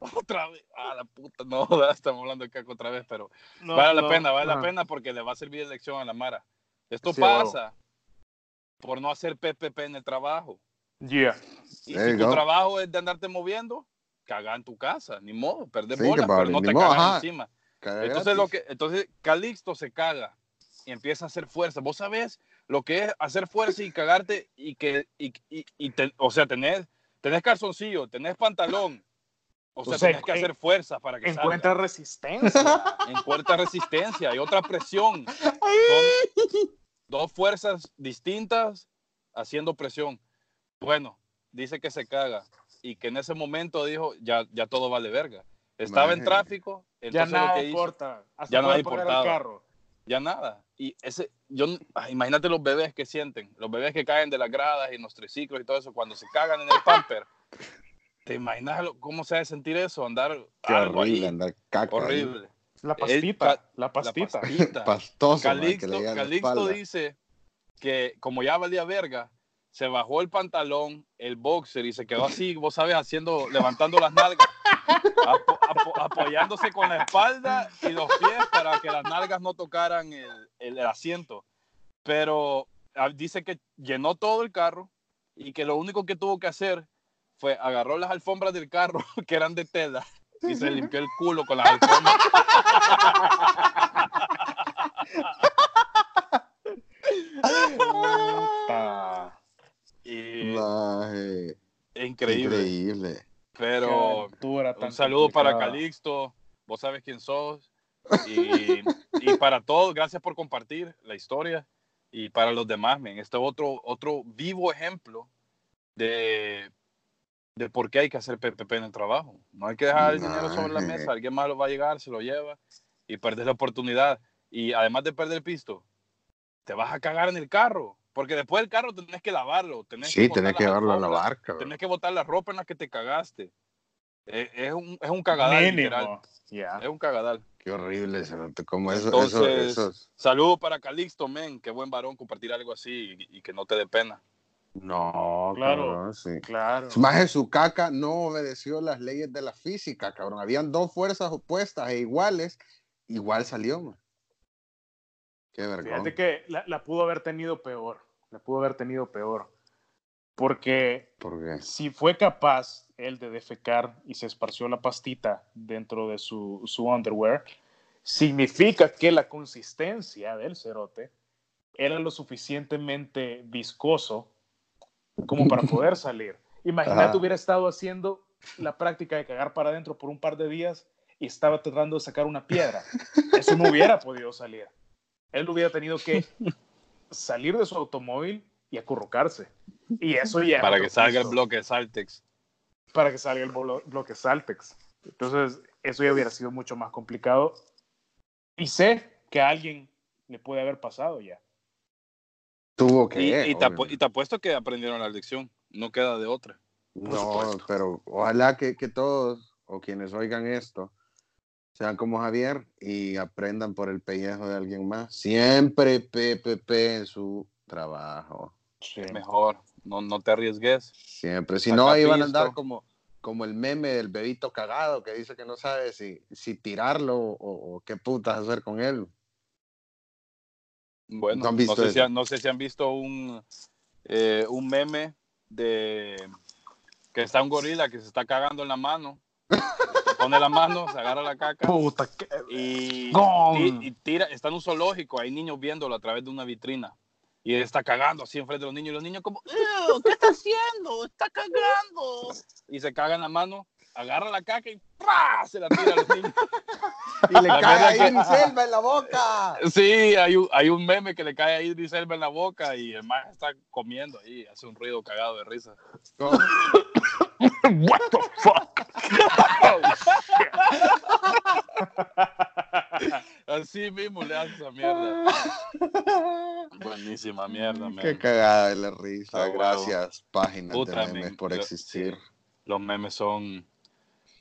Otra vez, ah, la puta, no, estamos hablando de caca otra vez, pero No, vale la no, pena, vale la ajá. pena porque le va a servir de lección a la Mara. Esto Sí, pasa por no hacer PPP en el trabajo. Yeah. Y There si you tu go. trabajo es de andarte moviendo, caga en tu casa, ni modo, perder Sí, bola, compadre, pero no ni te modo, cagas ajá. encima. Caga Entonces, lo que, entonces Calixto se caga y empieza a hacer fuerza. Vos sabés lo que es hacer fuerza y cagarte y que, y, y- y te- o sea, tenés, tenés calzoncillo, tenés pantalón. O sea, sea, tenés que en- hacer fuerza para que Encuentra salga. resistencia. Encuentra resistencia y otra presión. Son dos fuerzas distintas haciendo presión. Bueno, dice que se caga y que en ese momento dijo, ya, ya todo vale verga. Estaba en Imagínate. tráfico, ya entonces lo nada que hizo, importa. Hasta ya nada importaba. el carro. ya nada. Y ese, yo, imagínate los bebés que sienten, los bebés que caen de las gradas y en los triciclos y todo eso, cuando se cagan en el pamper. ¿Te imaginas lo- cómo se ha de sentir eso? Andar Qué algo horrible ahí. andar caca. ahí. Horrible. La El pastita. ca- la pastita. La pastita. Pastoso, man, que Calixto, Calixto dice que como ya valía verga, se bajó el pantalón, el boxer y se quedó así, vos sabes, haciendo, levantando las nalgas, apo- apo- apoyándose con la espalda y los pies para que las nalgas no tocaran el, el asiento. Pero ah, dice que llenó todo el carro y que lo único que tuvo que hacer fue agarró las alfombras del carro que eran de tela y se limpió el culo con las alfombras. Puta. Y increíble. Increíble. Pero un saludo para. Calixto, vos sabes quién sos. Y, y para todos, gracias por compartir la historia. Y para los demás, men, este es otro, otro vivo ejemplo de, de por qué hay que hacer PPP en el trabajo. No hay que dejar el dinero sobre la Maje. mesa, alguien más lo va a llegar, se lo lleva y perdes la oportunidad. Y además de perder el pisto, te vas a cagar en el carro, porque después del carro tenés que lavarlo. Tenés Sí, botar tenés que llevarlo a la alfombras, barca. Tenés que botar la ropa en la que te cagaste. Es, es un, es un cagadal, literal. Es un cagadal. Qué horrible, cerote, como eso, Entonces- eso, esos- Saludos para Calixto, men. Qué buen varón compartir algo así y, y que no te dé pena. No, Claro. cabrón, sí. Claro. Más su caca no obedeció las leyes de la física, cabrón. Habían dos fuerzas opuestas e iguales, igual salió, man. Qué vergüenza. Fíjate que la, la pudo haber tenido peor. La pudo haber tenido peor. Porque Porque si fue capaz él de defecar y se esparció la pastita dentro de su, su underwear, significa que la consistencia del cerote era lo suficientemente viscoso como para poder salir. Imagínate, hubiera estado haciendo la práctica de cagar para adentro por un par de días y estaba tratando de sacar una piedra. Eso no hubiera podido salir. Él hubiera tenido que salir de su automóvil y acurrucarse. Y eso ya. para que salga el bloque Saltex. para que salga el bloque Saltex. Entonces, eso ya hubiera sido mucho más complicado. Y sé que a alguien le puede haber pasado ya. Tuvo que. Y, y te apu- obvio. y te apuesto que aprendieron la lección. No queda de otra. No, supuesto. pero ojalá que, que todos o quienes oigan esto sean como Javier y aprendan por el pellejo de alguien más. Siempre PPP en su trabajo. Mejor. No, no te arriesgues. Siempre. Si Saca no, iban a andar como, como el meme del bebito cagado que dice que no sabe si, si tirarlo o, o qué putas hacer con él. Bueno, ¿No no, han visto sé si han, no sé si han visto un, eh, un meme de que está un gorila que se está cagando en la mano. Se pone la mano, se agarra la caca Puta, que- y, ¡Gong! y- y tira. Está en un zoológico, hay niños viéndolo a través de una vitrina. Y él está cagando así enfrente de los niños. Y los niños, como, "Ew, ¿qué está haciendo? Está cagando. Y se caga en la mano, agarra la caca y ¡pra! se la tira a los niños. Y le La cae ahí que- en la boca. Sí, hay un, hay un meme que le cae a Idris Elba en la boca y el man está comiendo ahí, hace un ruido cagado de risa. No, What the fuck? Así mismo le hace esa mierda. Buenísima mierda, Qué man. cagada de la risa. Gracias, páginas Puta, de memes por existir. Los memes son,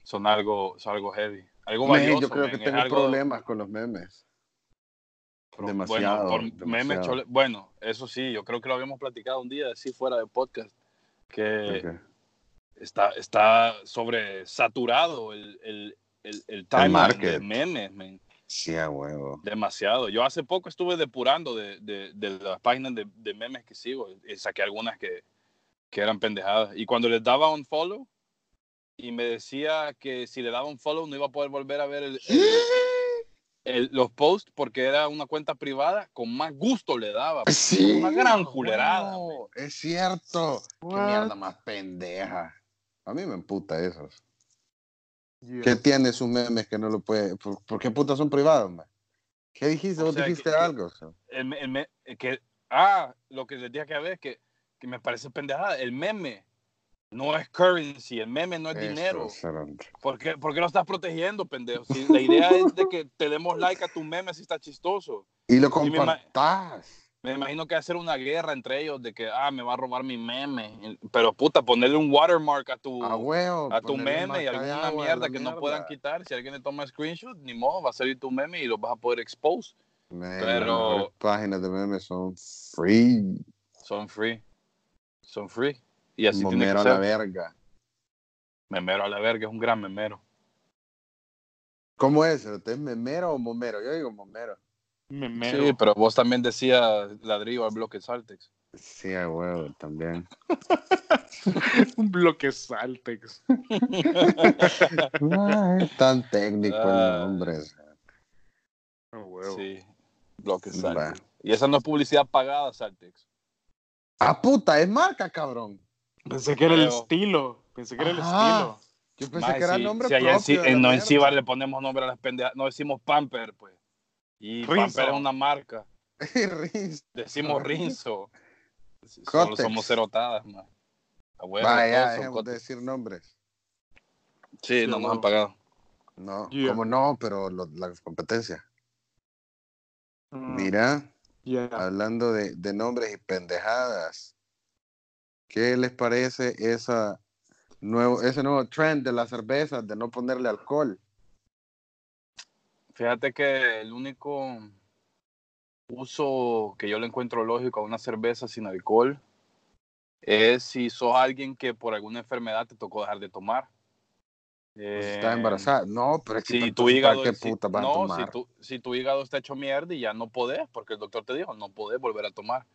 son, algo, son algo heavy. Algo valioso, yo creo man, que tengo algo- problemas con los memes. Demasiado, Bueno, por memes demasiado. chole- bueno, eso sí, yo creo que lo habíamos platicado un día, así fuera de podcast, que Ok. está, está sobresaturado el, el, el, el market. de memes, man. Sí, a huevo. Demasiado. Yo hace poco estuve depurando de, de, de las páginas de, de memes que sigo y saqué algunas que, que eran pendejadas. Y cuando les daba un follow y me decía que si le daba un follow no iba a poder volver a ver el- el- el- los posts porque era una cuenta privada, con más gusto le daba. Sí. Una gran culerada. huevo, Es cierto. Qué What? mierda más pendeja. A mí me emputa eso. Yeah. ¿Qué tiene sus memes que no lo puede? ¿Por, por qué putas son privados, man? ¿Qué dijiste? O ¿Vos sea, dijiste que- algo? o? El el me- que, ah, lo que les dije que a ver, que, que me parece pendejada. El meme no es currency, el meme no es Eso, dinero. cerote. ¿Por qué, por qué lo estás protegiendo, pendejo? Si la idea es de que te demos like a tu meme si está chistoso. Y lo Y me imagino que hacer una guerra entre ellos de que, ah, me va a robar mi meme. Pero puta, ponerle un watermark a tu, A huevo. a tu meme y alguna agua mierda que no puedan quitar. Si alguien le toma screenshot, ni modo, va a salir tu meme y lo vas a poder expose. Man, Pero- las páginas de memes son free. Son free. Son free. Y así tiene Momero que a la ser. verga. Memero a la verga, es un gran memero. ¿Cómo es? cerote? ¿Es memero o momero? Yo digo momero. Memero. Sí, pero vos también decías ladrillo al bloque Saltex. Sí, a huevo, también. Un bloque Saltex. No es tan técnico el Ah. nombre. Ah, huevo. Sí, bloque Va. Saltex. Y esa no es publicidad pagada, Saltex. Ah, puta, es marca, cabrón. Pensé que era el estilo. Pensé que era el estilo. Yo pensé que era si- nombre si allá en, propio. De en- la no, en. Cibar le ponemos nombre a las pendejas. No decimos Pamper, pues. Y Rinzo. Pamper es una marca. Riz. Decimos Rinzo. Solo somos cerotadas, man. A huevo, Vaya, dejemos de decir nombres. Sí, Sí, no nos han pagado. No, Yeah. ¿cómo no? Pero lo- la competencia. Mm, Mira, yeah. hablando de, de nombres y pendejadas, ¿qué les parece esa nuevo, ese nuevo trend de las cervezas de no ponerle alcohol? Fíjate que el único uso que yo le encuentro lógico a una cerveza sin alcohol es si sos alguien que por alguna enfermedad te tocó dejar de tomar. Pues Eh, ¿Estás embarazada? No, pero es que Si entonces, tu ¿para hígado, ¿qué si- puta vas a no, si tomar? tu, si tu hígado está hecho mierda y ya no podés, porque el doctor te dijo, no podés volver a tomar.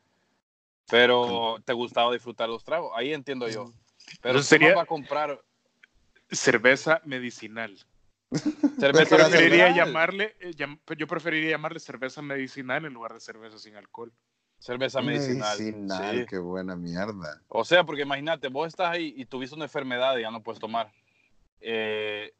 Pero te gustaba disfrutar los tragos, ahí entiendo yo. Pero Entonces ¿quién sería- va a comprar Cerveza medicinal. cerveza Era Preferiría medicinal? llamarle, eh, llam- yo preferiría llamarle cerveza medicinal en lugar de cerveza sin alcohol. Cerveza medicinal. Medicinal, sí. qué buena mierda. O sea, porque imagínate, vos estás ahí y tuviste una enfermedad y ya no puedes tomar. Eh,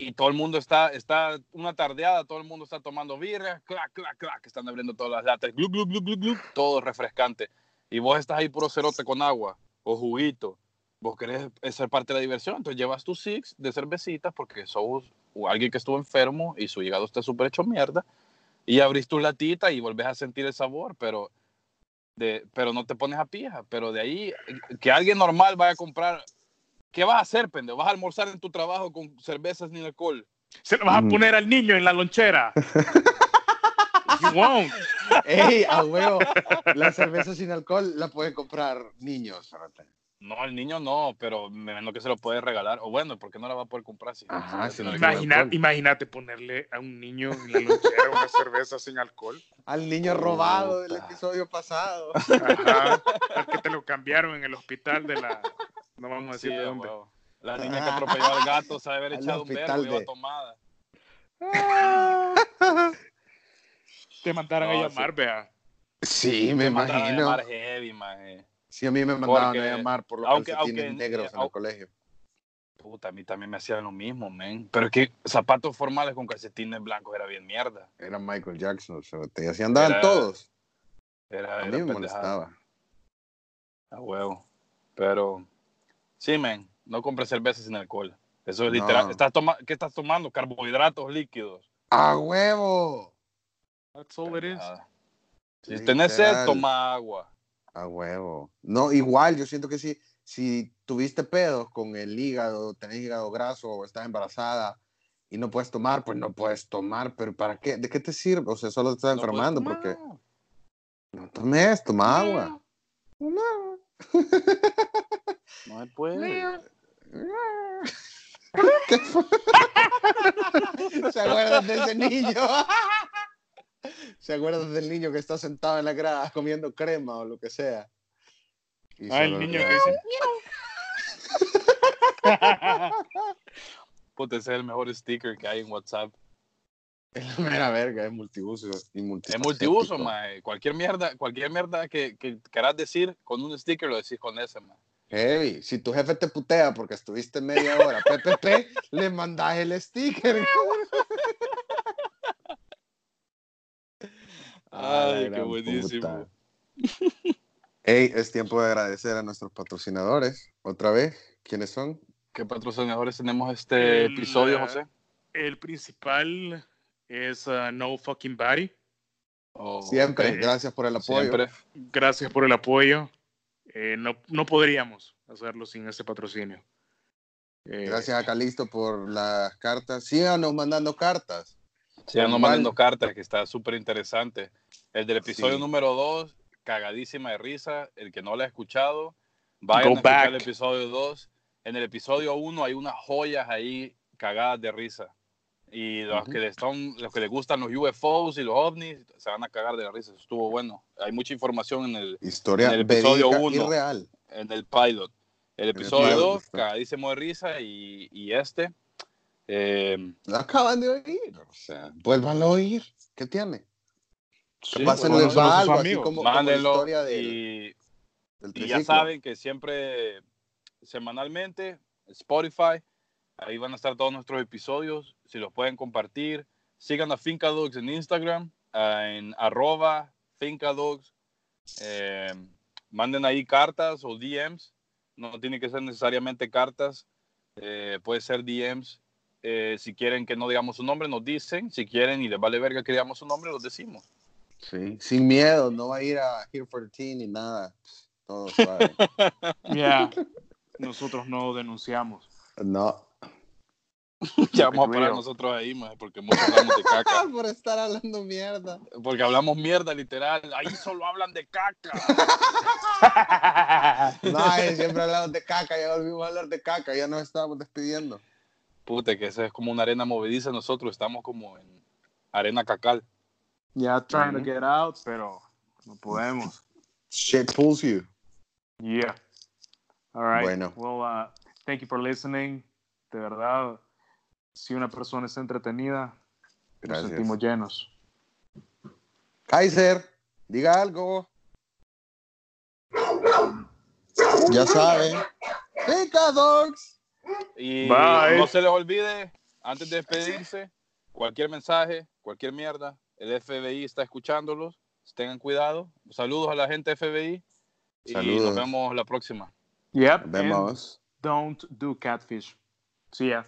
y todo el mundo está, está una tardeada, todo el mundo está tomando birra, clac, clac, clac, están abriendo todas las latas, glup, glup, glup, glup, todo refrescante. Y vos estás ahí puro cerote con agua o juguito. Vos querés ser parte de la diversión, entonces llevas tus six de cervecitas porque sos alguien que estuvo enfermo y su hígado está súper hecho mierda. Y abrís tu latita y volvés a sentir el sabor, pero de, pero no te pones a pija. Pero de ahí, que alguien normal vaya a comprar, ¿qué vas a hacer, pendejo? ¿Vas a almorzar en tu trabajo con cervezas ni alcohol? Se lo vas a Mm. poner al niño en la lonchera. You won't. ¡Ey, a huevo! La cerveza sin alcohol la pueden comprar niños. No, el niño no, pero me imagino que se lo puede regalar. O bueno, ¿por qué no la va a poder comprar? Si, Ajá, no Imagina- imagínate ponerle a un niño en la lonchera una cerveza sin alcohol. Al niño robado del episodio pasado. Ajá. Al que te lo cambiaron en el hospital de la. No vamos a Sí, decir de a dónde. huevo. La niña que atropelló al gato sabe haber Al echado un verbo y iba de- tomada. Te mandaron No, a llamar, vea. Sí, me mandaron a imagino. llamar heavy, maje. Sí, a mí me mandaban Porque- a llamar por los aunque- calcetines aunque- negros en el colegio. Puta, a mí también me hacían lo mismo, men. Pero es que zapatos formales con calcetines blancos era bien mierda. Era Michael Jackson, cerote, y así andaban Era- todos. Era, A era mí me pendejada. molestaba. A huevo. Pero, sí, men, no compres cerveza sin alcohol. Eso es No. literal. ¿Estás toma ¿Qué estás tomando? Carbohidratos líquidos. ¡A huevo! That's all it is. Si tenés sed, Literal. toma agua. A huevo. No, igual, yo siento que si, si tuviste pedos con el hígado, tenés hígado graso o estás embarazada y no puedes tomar, pues no puedes tomar, pero ¿para qué? ¿De qué te sirve? O sea, solo te estás No enfermando porque no tomes, toma agua. No. No se puede. ¿Qué fue? ¿Se acuerdan de ese niño? ¿Se acuerdan del niño que está sentado en la grada comiendo crema o lo que sea? Y Ah, el niño que dice. Puta, ese es el mejor sticker que hay en WhatsApp. Es la mera verga, es multiuso y multi Es multiuso, mae. Cualquier mierda, cualquier mierda que, que querás decir con un sticker lo decís con ese, mae. Heavy. Si tu jefe te putea porque estuviste media hora PPP, le mandas el sticker. La Ay, qué buenísimo. puta. Hey, es tiempo de agradecer a nuestros patrocinadores. Otra vez, ¿quiénes son? ¿Qué patrocinadores tenemos este El, episodio, José? El principal es uh, No Fucking Body. Oh, Siempre, gracias por el apoyo. Siempre. Gracias por el apoyo. Eh, no, no podríamos hacerlo sin ese patrocinio. Eh, Gracias a Calisto por las cartas. Síganos mandando cartas. Sigan Igual. mandando cartas, que está súper interesante. El del episodio Sí. número 2, cagadísima de risa. El que no lo ha escuchado, vayan Go a escuchar el back. episodio 2. En el episodio 1 hay unas joyas ahí cagadas de risa. Y los, Ujú. que les están, los que les gustan los UFOs y los ovnis se van a cagar de la risa. Eso estuvo bueno. Hay mucha información en el, Historia En el episodio verídica y uno. real. en el pilot. El episodio pilot, 2, está. cagadísimo de risa. Y, y este, eh, Lo acaban de oír. O sea, vuélvanlo a oír. ¿Qué tiene? sí, Pásenles bueno, algo, así como, como mándenlo. historia del, y, del Y ya saben que siempre, semanalmente, Spotify, ahí van a estar todos nuestros episodios. Si los pueden compartir, sigan a Finca Dogs en Instagram, ah, en arroba Finca Dogs. Eh, manden ahí cartas o DMs. No tiene que ser necesariamente cartas, eh, puede ser DMs. Eh, si quieren que no digamos su nombre, nos dicen. Si quieren y les vale verga que digamos su nombre, los decimos. Sí, sin miedo, no va a ir a Here for the Teen ni nada. Todo suave. ya, nosotros no denunciamos. no. Ya vamos a parar nosotros ahí, maje, porque muchos hablamos de caca. Por estar hablando mierda. Porque hablamos mierda, literal. Ahí solo hablan de caca. No, siempre hablamos de caca, ya volvimos a hablar de caca, ya nos estábamos despidiendo. Puta, que esa es como una arena movediza. Nosotros estamos como en arena cacal. Ya trying to get out, pero no podemos. Shit pulls you. Yeah. All right. Bueno. Well, uh, thank you for listening. De verdad, si una persona está entretenida, nos sentimos llenos. Kaiser, diga algo. Ya saben. Pica Dogs. Y Bye. no se les olvide, antes de despedirse, cualquier mensaje, cualquier mierda, el FBI está escuchándolos. Tengan cuidado. Saludos a la gente FBI. Y Saludos. nos vemos la próxima. Yep. Nos vemos. don't do catfish. See ya.